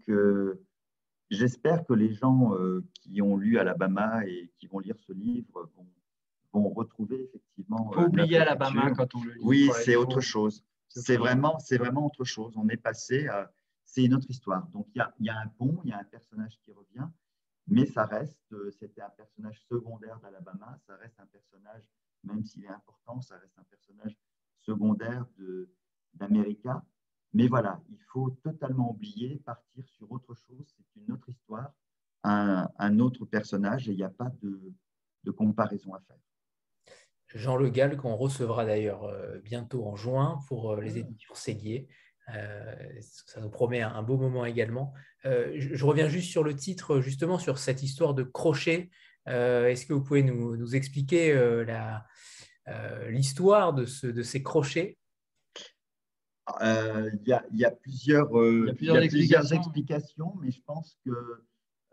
j'espère que les gens qui ont lu Alabama et qui vont lire ce livre vont, vont retrouver effectivement. Faut oublier Alabama quand on le lit. Oui, c'est autre chose. C'est vraiment, c'est vraiment autre chose. On est passé à. C'est une autre histoire. Donc, il y a, y a un pont, il y a un personnage qui revient, mais ça reste, euh, c'était un personnage secondaire d'Alabama, ça reste un personnage, même s'il est important, ça reste un personnage secondaire d'América. Mais voilà, il faut totalement oublier, partir sur autre chose. C'est une autre histoire, un, un, autre personnage et il n'y a pas de, de, comparaison à faire. Jean Le Gall, qu'on recevra d'ailleurs euh, bientôt en juin pour euh, les éditions Séguier. Euh, ça nous promet un, beau moment également. je, reviens juste sur le titre, justement sur cette histoire de crochet. Est-ce que vous pouvez nous, nous expliquer l'histoire de, ce, de ces crochets? Euh, il y, a plusieurs, explications. mais je pense que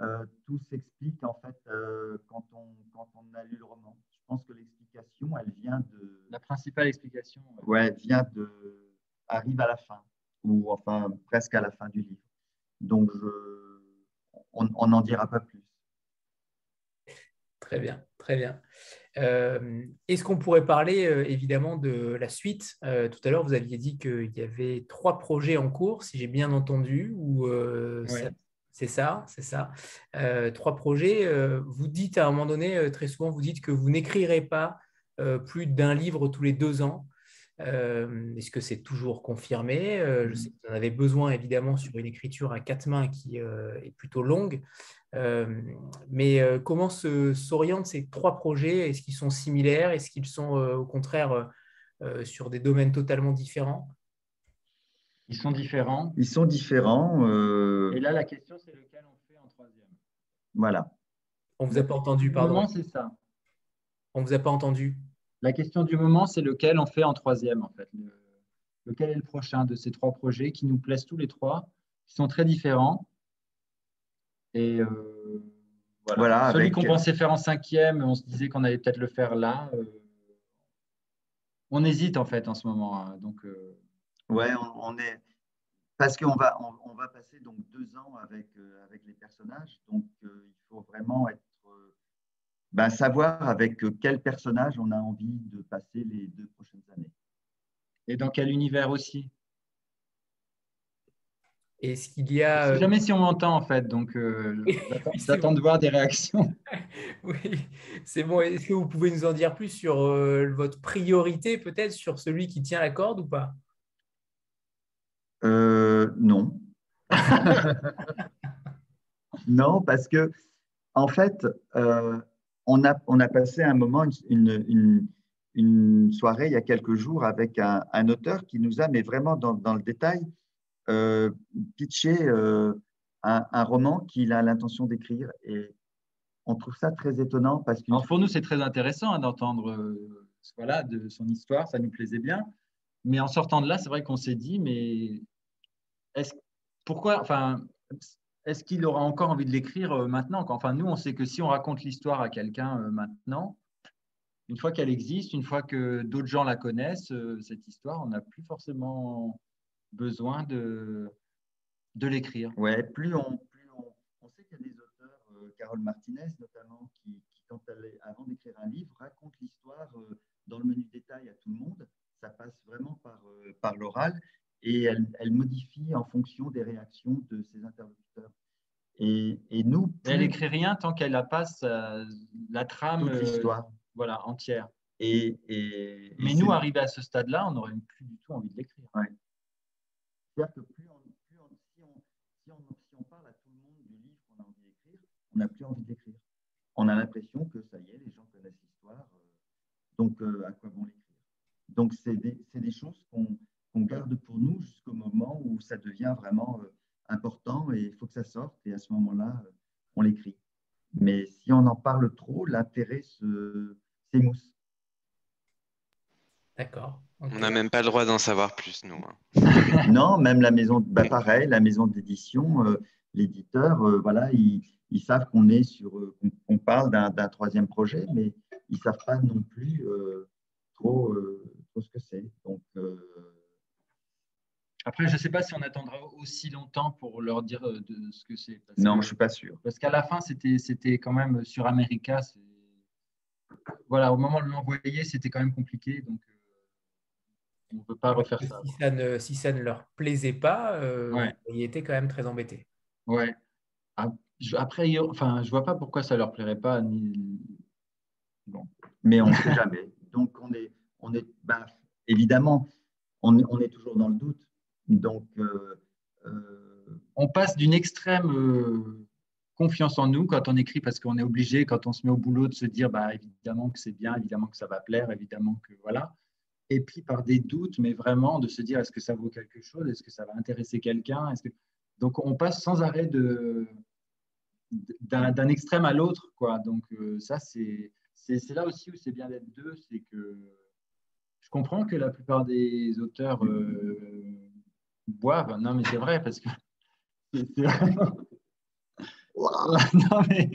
euh, tout s'explique en fait euh, quand, on, quand on a lu le roman. Je pense que l'explication, elle vient de. La principale explication. Ouais, vient de. arrive à la fin, ou enfin presque à la fin du livre. Donc, on n'en dira pas plus. Très bien, très bien. Euh, est-ce qu'on pourrait parler euh, évidemment de la suite? Euh, Tout à l'heure, vous aviez dit qu'il y avait trois projets en cours, si j'ai bien entendu, ou c'est ça, c'est ça. trois projets. vous dites à un moment donné, très souvent, vous dites que vous n'écrirez pas plus d'un livre tous les deux ans. Est-ce que c'est toujours confirmé? Je sais que vous en avez besoin évidemment sur une écriture à quatre mains qui est plutôt longue. Euh, mais euh, comment s'orientent ces trois projets? Est-ce qu'ils sont similaires? Est-ce qu'ils sont euh, au contraire sur des domaines totalement différents? Ils sont différents. Ils sont différents. Et là, la question, c'est lequel on fait en troisième? Voilà. On ne vous a pas entendu, pardon. moment, c'est ça. On ne vous a pas entendu. La question du moment, c'est lequel on fait en troisième, en fait. lequel est le prochain de ces trois projets qui nous plaisent tous les trois, qui sont très différents et euh, voilà. Celui qu'on pensait faire en cinquième, on se disait qu'on allait peut-être le faire là. Euh, on hésite en fait en ce moment. Hein, donc, euh, ouais, on, est parce qu'on va on, va passer donc deux ans avec avec les personnages, donc il faut vraiment être ben, savoir avec quel personnage on a envie de passer les deux prochaines années. Et dans quel univers aussi? Est-ce qu'il y a. sais jamais si on m'entend en fait, donc euh, (laughs) j'attends de voir des réactions. (laughs) oui, c'est bon. Est-ce que vous pouvez nous en dire plus sur euh, votre priorité, peut-être sur celui qui tient la corde ou pas? Euh, Non. (laughs) non, parce que en fait, on, a, on a passé un moment, une, une, soirée il y a quelques jours avec un, auteur qui nous a, mais vraiment dans, dans le détail, euh, pitcher euh, un, roman qu'il a l'intention d'écrire. Et on trouve ça très étonnant parce que. pour nous, c'est très intéressant hein, d'entendre euh, voilà, de son histoire, ça nous plaisait bien. Mais en sortant de là, c'est vrai qu'on s'est dit, mais est-ce, pourquoi, enfin, est-ce qu'il aura encore envie de l'écrire maintenant Enfin, nous, on sait que si on raconte l'histoire à quelqu'un maintenant, une fois qu'elle existe, une fois que d'autres gens la connaissent, cette histoire, on n'a plus forcément besoin de, l'écrire. Ouais, plus on, plus on, sait qu'il y a des auteurs, euh, Carole Martinez notamment, qui, avant d'écrire un livre, raconte l'histoire euh, dans le menu détail à tout le monde. Ça passe vraiment par, euh, par l'oral et elle, elle, modifie en fonction des réactions de ses interlocuteurs. Et, et nous, elle écrit rien tant qu'elle n'a pas la trame, l'histoire, voilà, entière. Et, et Mais nous, arrivés à ce stade-là, on n'aurait plus du tout envie de l'écrire. Ouais. C'est-à-dire que plus on, plus on, si, on, si, on, si, on, parle à tout le monde du livre qu'on a envie d'écrire, on n'a plus envie d'écrire. On a l'impression que ça y est, les gens connaissent l'histoire, euh, donc euh, à quoi bon l'écrire? Donc c'est des, des, choses qu'on qu garde pour nous jusqu'au moment où ça devient vraiment euh, important et il faut que ça sorte et à ce moment-là, euh, on l'écrit. Mais si on en parle trop, l'intérêt s'émousse. D'accord. On n'a même pas le droit d'en savoir plus, nous. Hein. (laughs) non, même la maison, bah pareil, la maison d'édition, euh, l'éditeur, euh, voilà, ils, ils savent qu'on est sur, euh, qu'on parle d'un troisième projet, mais ils ne savent pas non plus trop, trop, ce que c'est. Donc après, je ne sais pas si on attendra aussi longtemps pour leur dire de ce que c'est. Non, je ne suis pas sûr. Parce qu'à la fin, c'était quand même sur America. Voilà, au moment de l'envoyer, c'était quand même compliqué. Donc, on ne peut pas refaire ça. Si ça, ne, si ça ne leur plaisait pas, euh, ils étaient quand même très embêtés. Ouais. Après, enfin, je vois pas pourquoi ça leur plairait pas. Ni... Bon. Mais on ne sait jamais. Donc, on est, on est ben, évidemment, on, on, est toujours dans le doute. Donc, on passe d'une extrême confiance en nous quand on écrit parce qu'on est obligé, quand on se met au boulot, de se dire bah, évidemment que c'est bien, évidemment que ça va plaire, évidemment que voilà. Et puis par des doutes, mais vraiment de se dire est-ce que ça vaut quelque chose, est-ce que ça va intéresser quelqu'un? Que... Donc on passe sans arrêt de, d'un extrême à l'autre. quoi. Donc euh, ça, c'est là aussi où c'est bien d'être deux, c'est que je comprends que la plupart des auteurs euh, boivent. Non, mais c'est vrai, parce que (laughs) c'est vraiment... (laughs) non, mais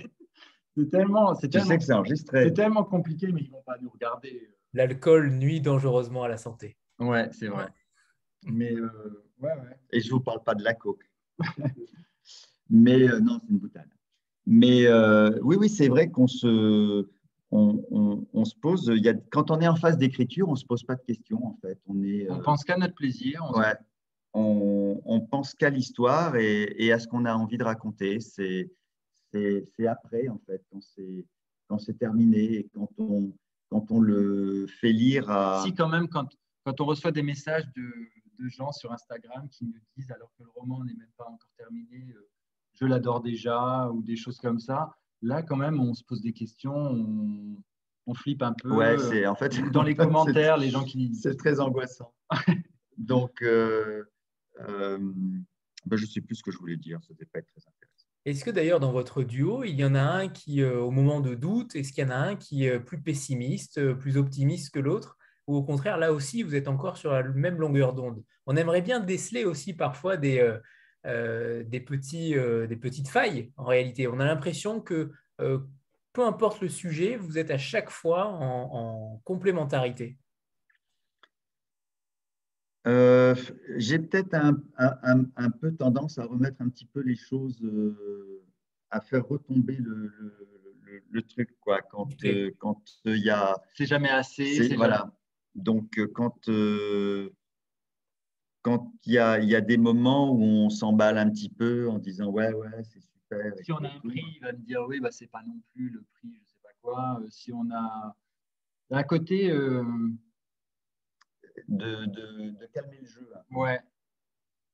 c'est tellement, c'est tellement, c'est enregistré. C'est tellement compliqué, mais ils vont pas nous regarder. L'alcool nuit dangereusement à la santé. Ouais, c'est vrai. Mais euh, ouais, ouais. Et je vous parle pas de la coke. (laughs) mais euh, non, c'est une boutade. Mais euh, oui, oui, c'est vrai qu'on se, on, on, se pose. Il y a, quand on est en phase d'écriture, on se pose pas de questions en fait. On est. On pense qu'à notre plaisir. On ouais on, pense qu'à l'histoire et, à ce qu'on a envie de raconter. C'est après, en fait, quand c'est terminé et quand on, quand on le fait lire à... Si, quand même, quand, quand on reçoit des messages de, de, gens sur Instagram qui nous disent, alors que le roman n'est même pas encore terminé, euh, je l'adore déjà, ou des choses comme ça, là, quand même, on se pose des questions, on, on flippe un peu. Ouais, c'est en fait... Dans les (laughs) commentaires, les gens qui... C'est très angoissant. (laughs) Donc... Euh, ben, je ne sais plus ce que je voulais dire, ça ne pas très intéressant. Est-ce que d'ailleurs dans votre duo, il y en a un qui, euh, au moment de doute, est-ce qu'il y en a un qui est plus pessimiste, euh, plus optimiste que l'autre? Ou au contraire, là aussi, vous êtes encore sur la même longueur d'onde? On aimerait bien déceler aussi parfois des, des, petits, des petites failles, en réalité. On a l'impression que peu importe le sujet, vous êtes à chaque fois en complémentarité. Euh, j'ai peut-être un, un, peu tendance à remettre un petit peu les choses, euh, à faire retomber le, le, truc, quoi. Quand euh, quand il y a. C'est jamais assez. Voilà. Donc, quand quand il y a, y a des moments où on s'emballe un petit peu en disant ouais, ouais, c'est super. Si on a un prix, il va me dire oui, bah, c'est pas non plus le prix, je sais pas quoi. si on a. D'un côté de, de, calmer le jeu. Hein. Ouais.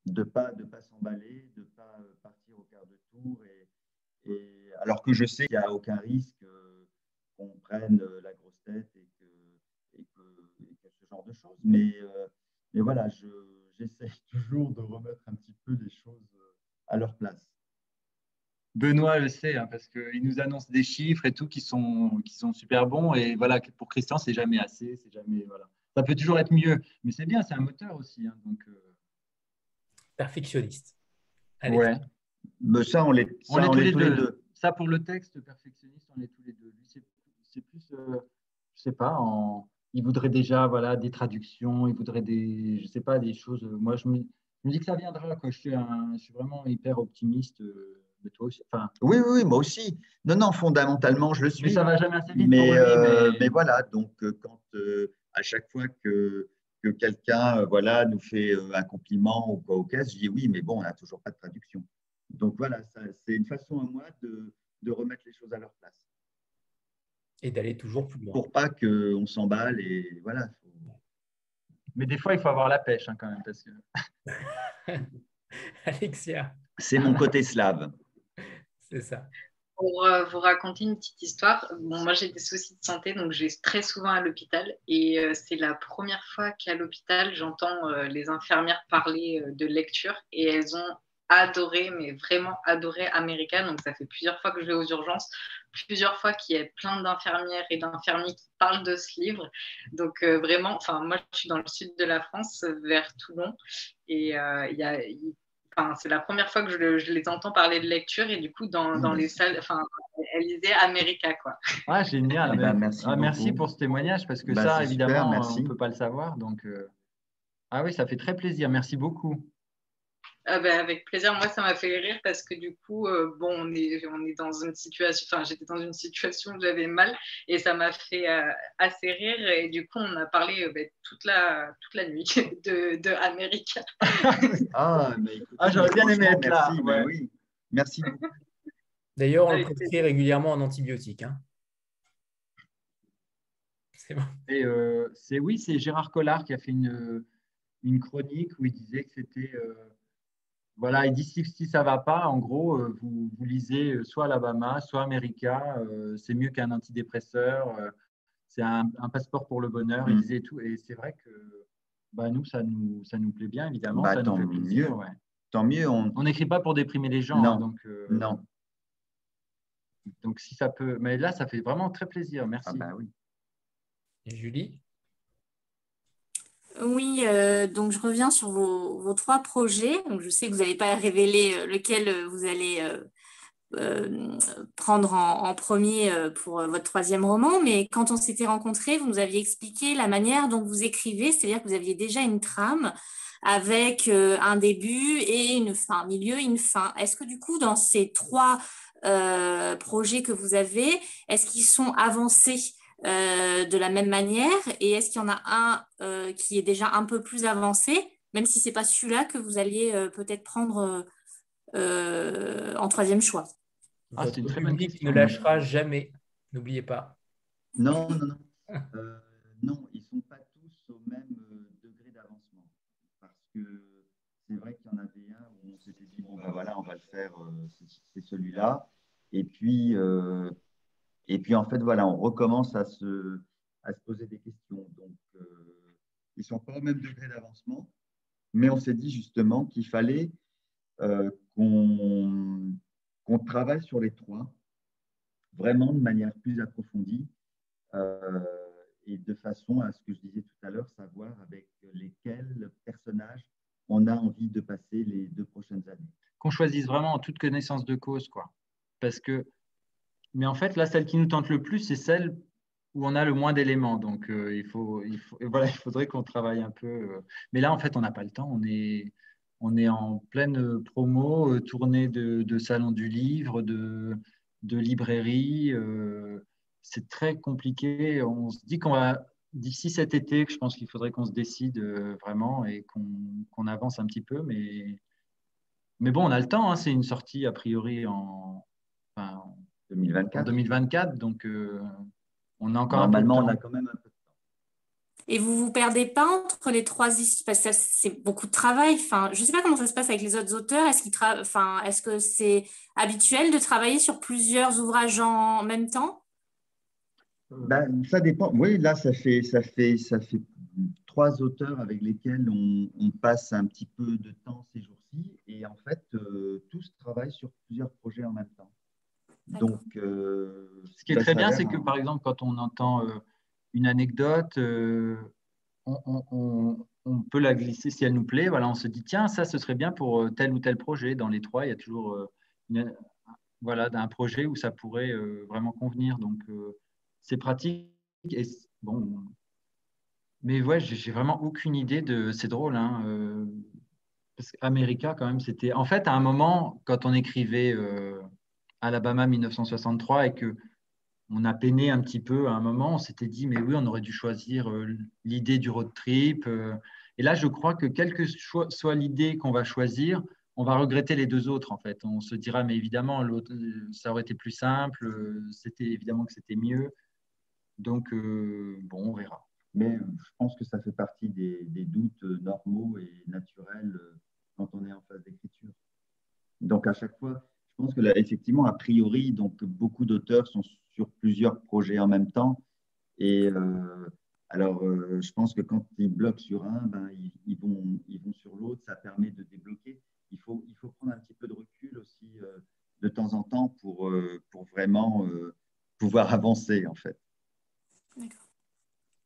De ne pas, de pas s'emballer, de ne pas euh, partir au quart de tour. Et, et alors que je sais qu'il n'y a aucun risque euh, qu'on prenne euh, la grosse tête et que, et que, ce genre de choses. Mais, mais voilà, j'essaie (laughs) toujours de remettre un petit peu les choses à leur place. Benoît le sait, hein, parce qu'il nous annonce des chiffres et tout qui sont, qui sont super bons. Et voilà, pour Christian, c'est jamais assez. C'est jamais, voilà ça peut toujours être mieux. Mais c'est bien, c'est un moteur aussi. Hein, donc, euh. Perfectionniste. Ouais. Mais ça, on l'est on, tous, les, deux. Ça, pour le texte, perfectionniste, on est tous les deux. c'est plus, euh, je sais pas, en... il voudrait déjà voilà, des traductions, il voudrait des, je sais pas, des choses. Moi, je me, dis que ça viendra. Quoi. Je, suis je suis vraiment hyper optimiste. Euh, mais toi aussi. Enfin... Oui, oui, moi aussi. Non, non, fondamentalement, je le suis. Mais ça va jamais assez vite. Mais, mais... mais voilà, donc quand à chaque fois que, que quelqu'un euh, voilà, nous fait euh, un compliment ou quoi au cas, je dis oui, mais bon, on n'a toujours pas de traduction. Donc voilà, c'est une façon à moi de, de, remettre les choses à leur place. Et d'aller toujours plus loin. Pour pas qu'on s'emballe et voilà. Mais des fois, il faut avoir la pêche hein, quand même. Parce que... (laughs) Alexia. C'est mon côté slave. C'est ça pour euh, vous raconter une petite histoire. Moi, j'ai des soucis de santé, donc je vais très souvent à l'hôpital. Et euh, c'est la première fois qu'à l'hôpital, j'entends euh, les infirmières parler de lecture. Et elles ont adoré, mais vraiment adoré America. Donc, ça fait plusieurs fois que je vais aux urgences, plusieurs fois qu'il y a plein d'infirmières et d'infirmiers qui parlent de ce livre. Donc, vraiment, moi, je suis dans le sud de la France, vers Toulon. Et il y a c'est la première fois que je, les entends parler de lecture et du coup, dans, dans les salles, enfin, elle lisait America, quoi. Ah, génial. (laughs) Ben, merci, ah, merci, pour ce témoignage parce que bah, ça, évidemment, on ne peut pas le savoir. Donc, euh, ah oui, ça fait très plaisir. Merci beaucoup. Ah ben, avec plaisir. Moi, ça m'a fait rire parce que du coup, euh, bon, on est, on est dans une situation, enfin, j'étais dans une situation où j'avais mal et ça m'a fait euh, assez rire. Et du coup, on a parlé euh, ben, toute, la, toute la nuit (laughs) de, de America. (laughs) ah, ah, j'aurais bien aimé être là. Merci, ben oui. merci D'ailleurs, on le prescrit régulièrement en antibiotiques. Hein. C'est bon. Et c'est oui, c'est Gérard Collard qui a fait une une chronique où il disait que c'était. Voilà, il dit si, si ça ne va pas, en gros, vous, vous, lisez soit Alabama, soit America, c'est mieux qu'un antidépresseur, c'est un, passeport pour le bonheur, il mm. disait tout. Et c'est vrai que bah, nous, ça nous, ça nous plaît bien, évidemment. Bah, ça tant nous fait plaisir. Mieux. Tant mieux. On n'écrit pas pour déprimer les gens. Non. Hein, donc, non. Donc, si ça peut. Mais là, ça fait vraiment très plaisir. Merci. Ah bah oui. Et Julie? Oui, euh, donc je reviens sur vos, trois projets. Donc je sais que vous n'allez pas révéler euh, lequel euh, vous allez prendre en, premier pour votre troisième roman, mais quand on s'était rencontrés, vous nous aviez expliqué la manière dont vous écrivez, c'est-à-dire que vous aviez déjà une trame avec un début et une fin, un milieu et une fin. Est-ce que du coup, dans ces trois projets que vous avez, est-ce qu'ils sont avancés euh, de la même manière? Et est-ce qu'il y en a un euh, qui est déjà un peu plus avancé, même si ce n'est pas celui-là que vous alliez peut-être prendre en troisième choix? Ah, C'est une très bonne ne lâchera jamais, n'oubliez pas. Non, non, non. (laughs) non, ils ne sont pas tous au même degré d'avancement. Parce que c'est vrai qu'il y en avait un où on s'était dit, bon, ben voilà, on va le faire, c'est celui-là. Et puis, euh, et puis, en fait, voilà, on recommence à se, à se poser des questions. Donc, euh, ils sont pas au même degré d'avancement, mais on s'est dit justement qu'il fallait euh, qu'on travaille sur les trois, vraiment de manière plus approfondie, et de façon à ce que je disais tout à l'heure, savoir avec lesquels personnages on a envie de passer les deux prochaines années. Qu'on choisisse vraiment en toute connaissance de cause, quoi parce que, mais en fait, là, celle qui nous tente le plus, c'est celle où on a le moins d'éléments. Donc, euh, il, faut, il, faut, (laughs) voilà, il faudrait qu'on travaille un peu. Euh. Mais là, en fait, on n'a pas le temps. On est, on est en pleine promo, euh, tournée de, de, salon du livre, de, de librairie. c'est très compliqué. On se dit qu'on va, d'ici cet été, je pense qu'il faudrait qu'on se décide vraiment et qu'on avance un petit peu. Mais, mais bon, on a le temps. Hein. C'est une sortie, a priori, en, 2024. 2024, donc euh, on a encore Normalement, un peu de temps. on a quand même un peu de temps. Et vous vous perdez pas entre les trois parce que c'est beaucoup de travail. Enfin, je ne sais pas comment ça se passe avec les autres auteurs. Est-ce qu'ils enfin, est-ce que c'est habituel de travailler sur plusieurs ouvrages en même temps? Ben, ça dépend. Oui, là, ça fait, ça fait, ça fait trois auteurs avec lesquels on, passe un petit peu de temps ces jours-ci. Et en fait, euh, tous travaillent sur plusieurs projets en même temps. Donc, euh, ce qui est très bien, c'est que par exemple, quand on entend euh, une anecdote, euh, on, peut la glisser si elle nous plaît. Voilà, on se dit tiens, ça, ce serait bien pour tel ou tel projet. Dans les trois, il y a toujours voilà, un projet où ça pourrait vraiment convenir. Donc, c'est pratique. Et, bon, mais ouais, j'ai vraiment aucune idée de. C'est drôle, hein, parce qu'América, quand même, c'était. En fait, à un moment, quand on écrivait Alabama 1963 et que on a peiné un petit peu à un moment, on s'était dit, mais oui, on aurait dû choisir euh, l'idée du road trip. Euh. et là, je crois que quelle que soit l'idée qu'on va choisir, on va regretter les deux autres, en fait. On se dira, mais évidemment, l'autre, ça aurait été plus simple, c'était évidemment que c'était mieux. Donc, euh, bon, on verra. Mais je pense que ça fait partie des doutes normaux et naturels quand on est en phase d'écriture. Donc, à chaque fois, je pense que là, effectivement, a priori, donc beaucoup d'auteurs sont sur plusieurs projets en même temps. Et euh, alors, euh, je pense que quand ils bloquent sur un, ben, ils, vont, ils vont sur l'autre. Ça permet de débloquer. Il faut, il faut prendre un petit peu de recul aussi euh, de temps en temps pour, pour vraiment pouvoir (laughs) avancer, en fait. D'accord.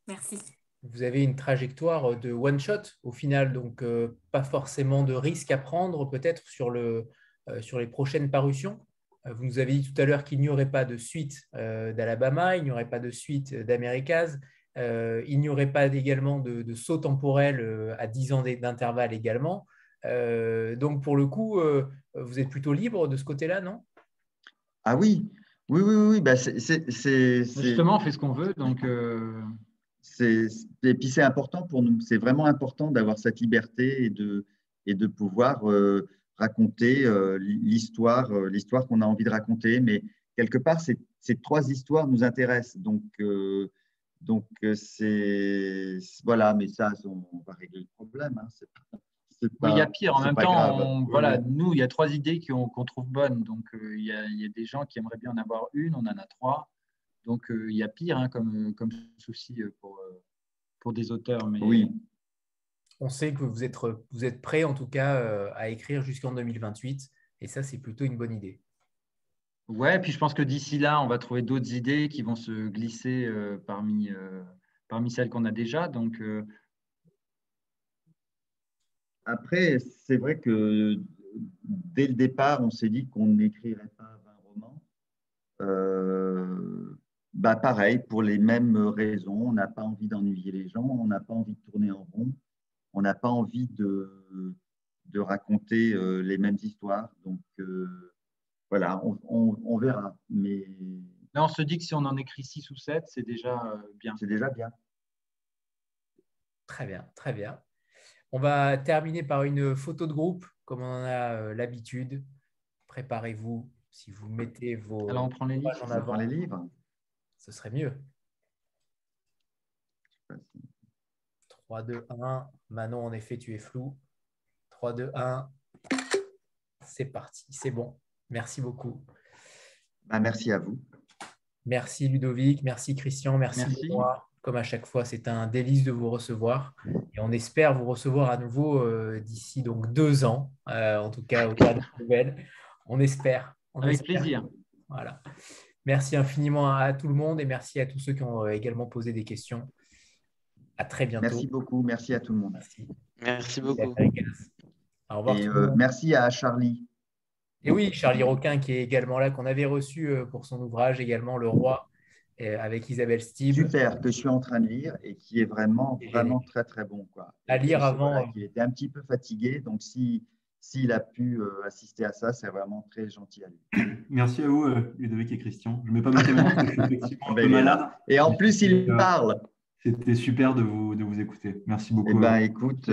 Merci. Vous avez une trajectoire de one shot au final, donc pas forcément de risque à prendre peut-être sur le, euh, sur les prochaines parutions. Euh, vous nous avez dit tout à l'heure qu'il n'y aurait pas de suite euh, d'Alabama, il n'y aurait pas de suite d'America's, il n'y aurait pas également de, saut temporel à 10 ans d'intervalle également. donc, pour le coup, vous êtes plutôt libre de ce côté-là, non? Ah oui, oui, oui, oui. Bah, Justement, on fait ce qu'on veut. Donc, Et puis, c'est important pour nous. C'est vraiment important d'avoir cette liberté et de, et de pouvoir raconter euh, l'histoire, euh, l'histoire qu'on a envie de raconter. Mais quelque part, ces, trois histoires nous intéressent. Donc, euh, Donc, c'est. Voilà, mais ça, on va régler le problème. Hein. oui, il y a pire. En même temps, voilà, nous, il y a trois idées qu'on trouve bonnes. Donc, il, y a, il, y a, des gens qui aimeraient bien en avoir une, on en a trois. Donc, il y a pire hein, comme, comme souci pour, pour des auteurs. Mais... Oui. On sait que vous êtes, vous êtes prêt, en tout cas, à écrire jusqu'en 2028. Et ça, c'est plutôt une bonne idée. Ouais, puis je pense que d'ici là, on va trouver d'autres idées qui vont se glisser euh, parmi, euh, parmi celles qu'on a déjà. Donc, euh, Après, c'est vrai que dès le départ, on s'est dit qu'on n'écrirait pas 20 romans. bah pareil, pour les mêmes raisons, on n'a pas envie d'ennuyer les gens, on n'a pas envie de tourner en rond, on n'a pas envie de, de raconter les mêmes histoires. Donc, voilà, on, verra. Mais... Là, on se dit que si on en écrit 6 ou 7, c'est déjà euh, bien. C'est déjà bien. Très bien, très bien. On va terminer par une photo de groupe, comme on en a euh, l'habitude. Préparez-vous. Si vous mettez vos. Alors, on prend les livres. En avant, les livres. Ce serait mieux. 3, 2, 1. Manon, en effet, tu es flou. 3, 2, 1. C'est parti, c'est bon. Merci beaucoup. Bah, merci à vous. Merci Ludovic, merci Christian, merci, moi. Comme à chaque fois, c'est un délice de vous recevoir et on espère vous recevoir à nouveau euh, d'ici donc deux ans, euh, en tout cas au cas de nouvelles. On espère. Avec plaisir. Voilà. Merci infiniment à tout le monde et merci à tous ceux qui ont euh, également posé des questions. À très bientôt. Merci beaucoup. Merci à tout le monde. Merci, merci beaucoup. Au revoir. Et merci à Charlie. Et oui, Charlie Roquin qui est également là, qu'on avait reçu euh, pour son ouvrage également Le Roi euh, avec Isabelle Steve. Super, que je suis en train de lire et qui est vraiment, vraiment très, très bon. Quoi. À lire avant. il était un petit peu fatigué, donc si s'il a pu euh, assister à ça, c'est vraiment très gentil à lui. Merci à vous, Ludovic et Christian. Je ne mets pas ma suis (laughs) effectivement un peu malade. Et en plus, il parle. C'était super de vous, de vous écouter. Merci beaucoup. Eh bien, écoute,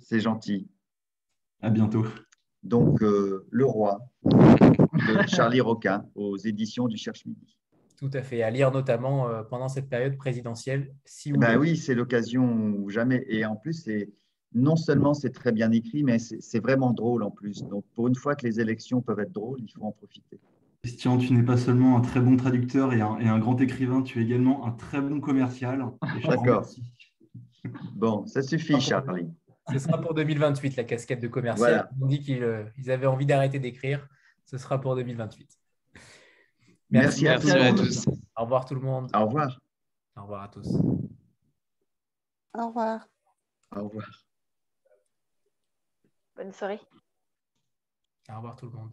c'est gentil. À bientôt donc euh, Le Roi de Charlie Roquin aux éditions du Cherche Midi. Tout à fait, à lire notamment euh, pendant cette période présidentielle. Si ben oui, c'est l'occasion ou jamais. Et en plus, non seulement c'est très bien écrit, mais c'est vraiment drôle en plus. Donc pour une fois que les élections peuvent être drôles, il faut en profiter. Christian, tu n'es pas seulement un très bon traducteur et un, et un, grand écrivain, tu es également un très bon commercial. D'accord. Bon, ça suffit, Charlie. Ce sera pour 2028, la casquette de commercial. On dit qu'ils euh, avaient envie d'arrêter d'écrire. Ce sera pour 2028. Merci, à, tous. Au revoir tout le monde. Au revoir. Au revoir à tous. Au revoir. Au revoir. Bonne soirée. Au revoir tout le monde.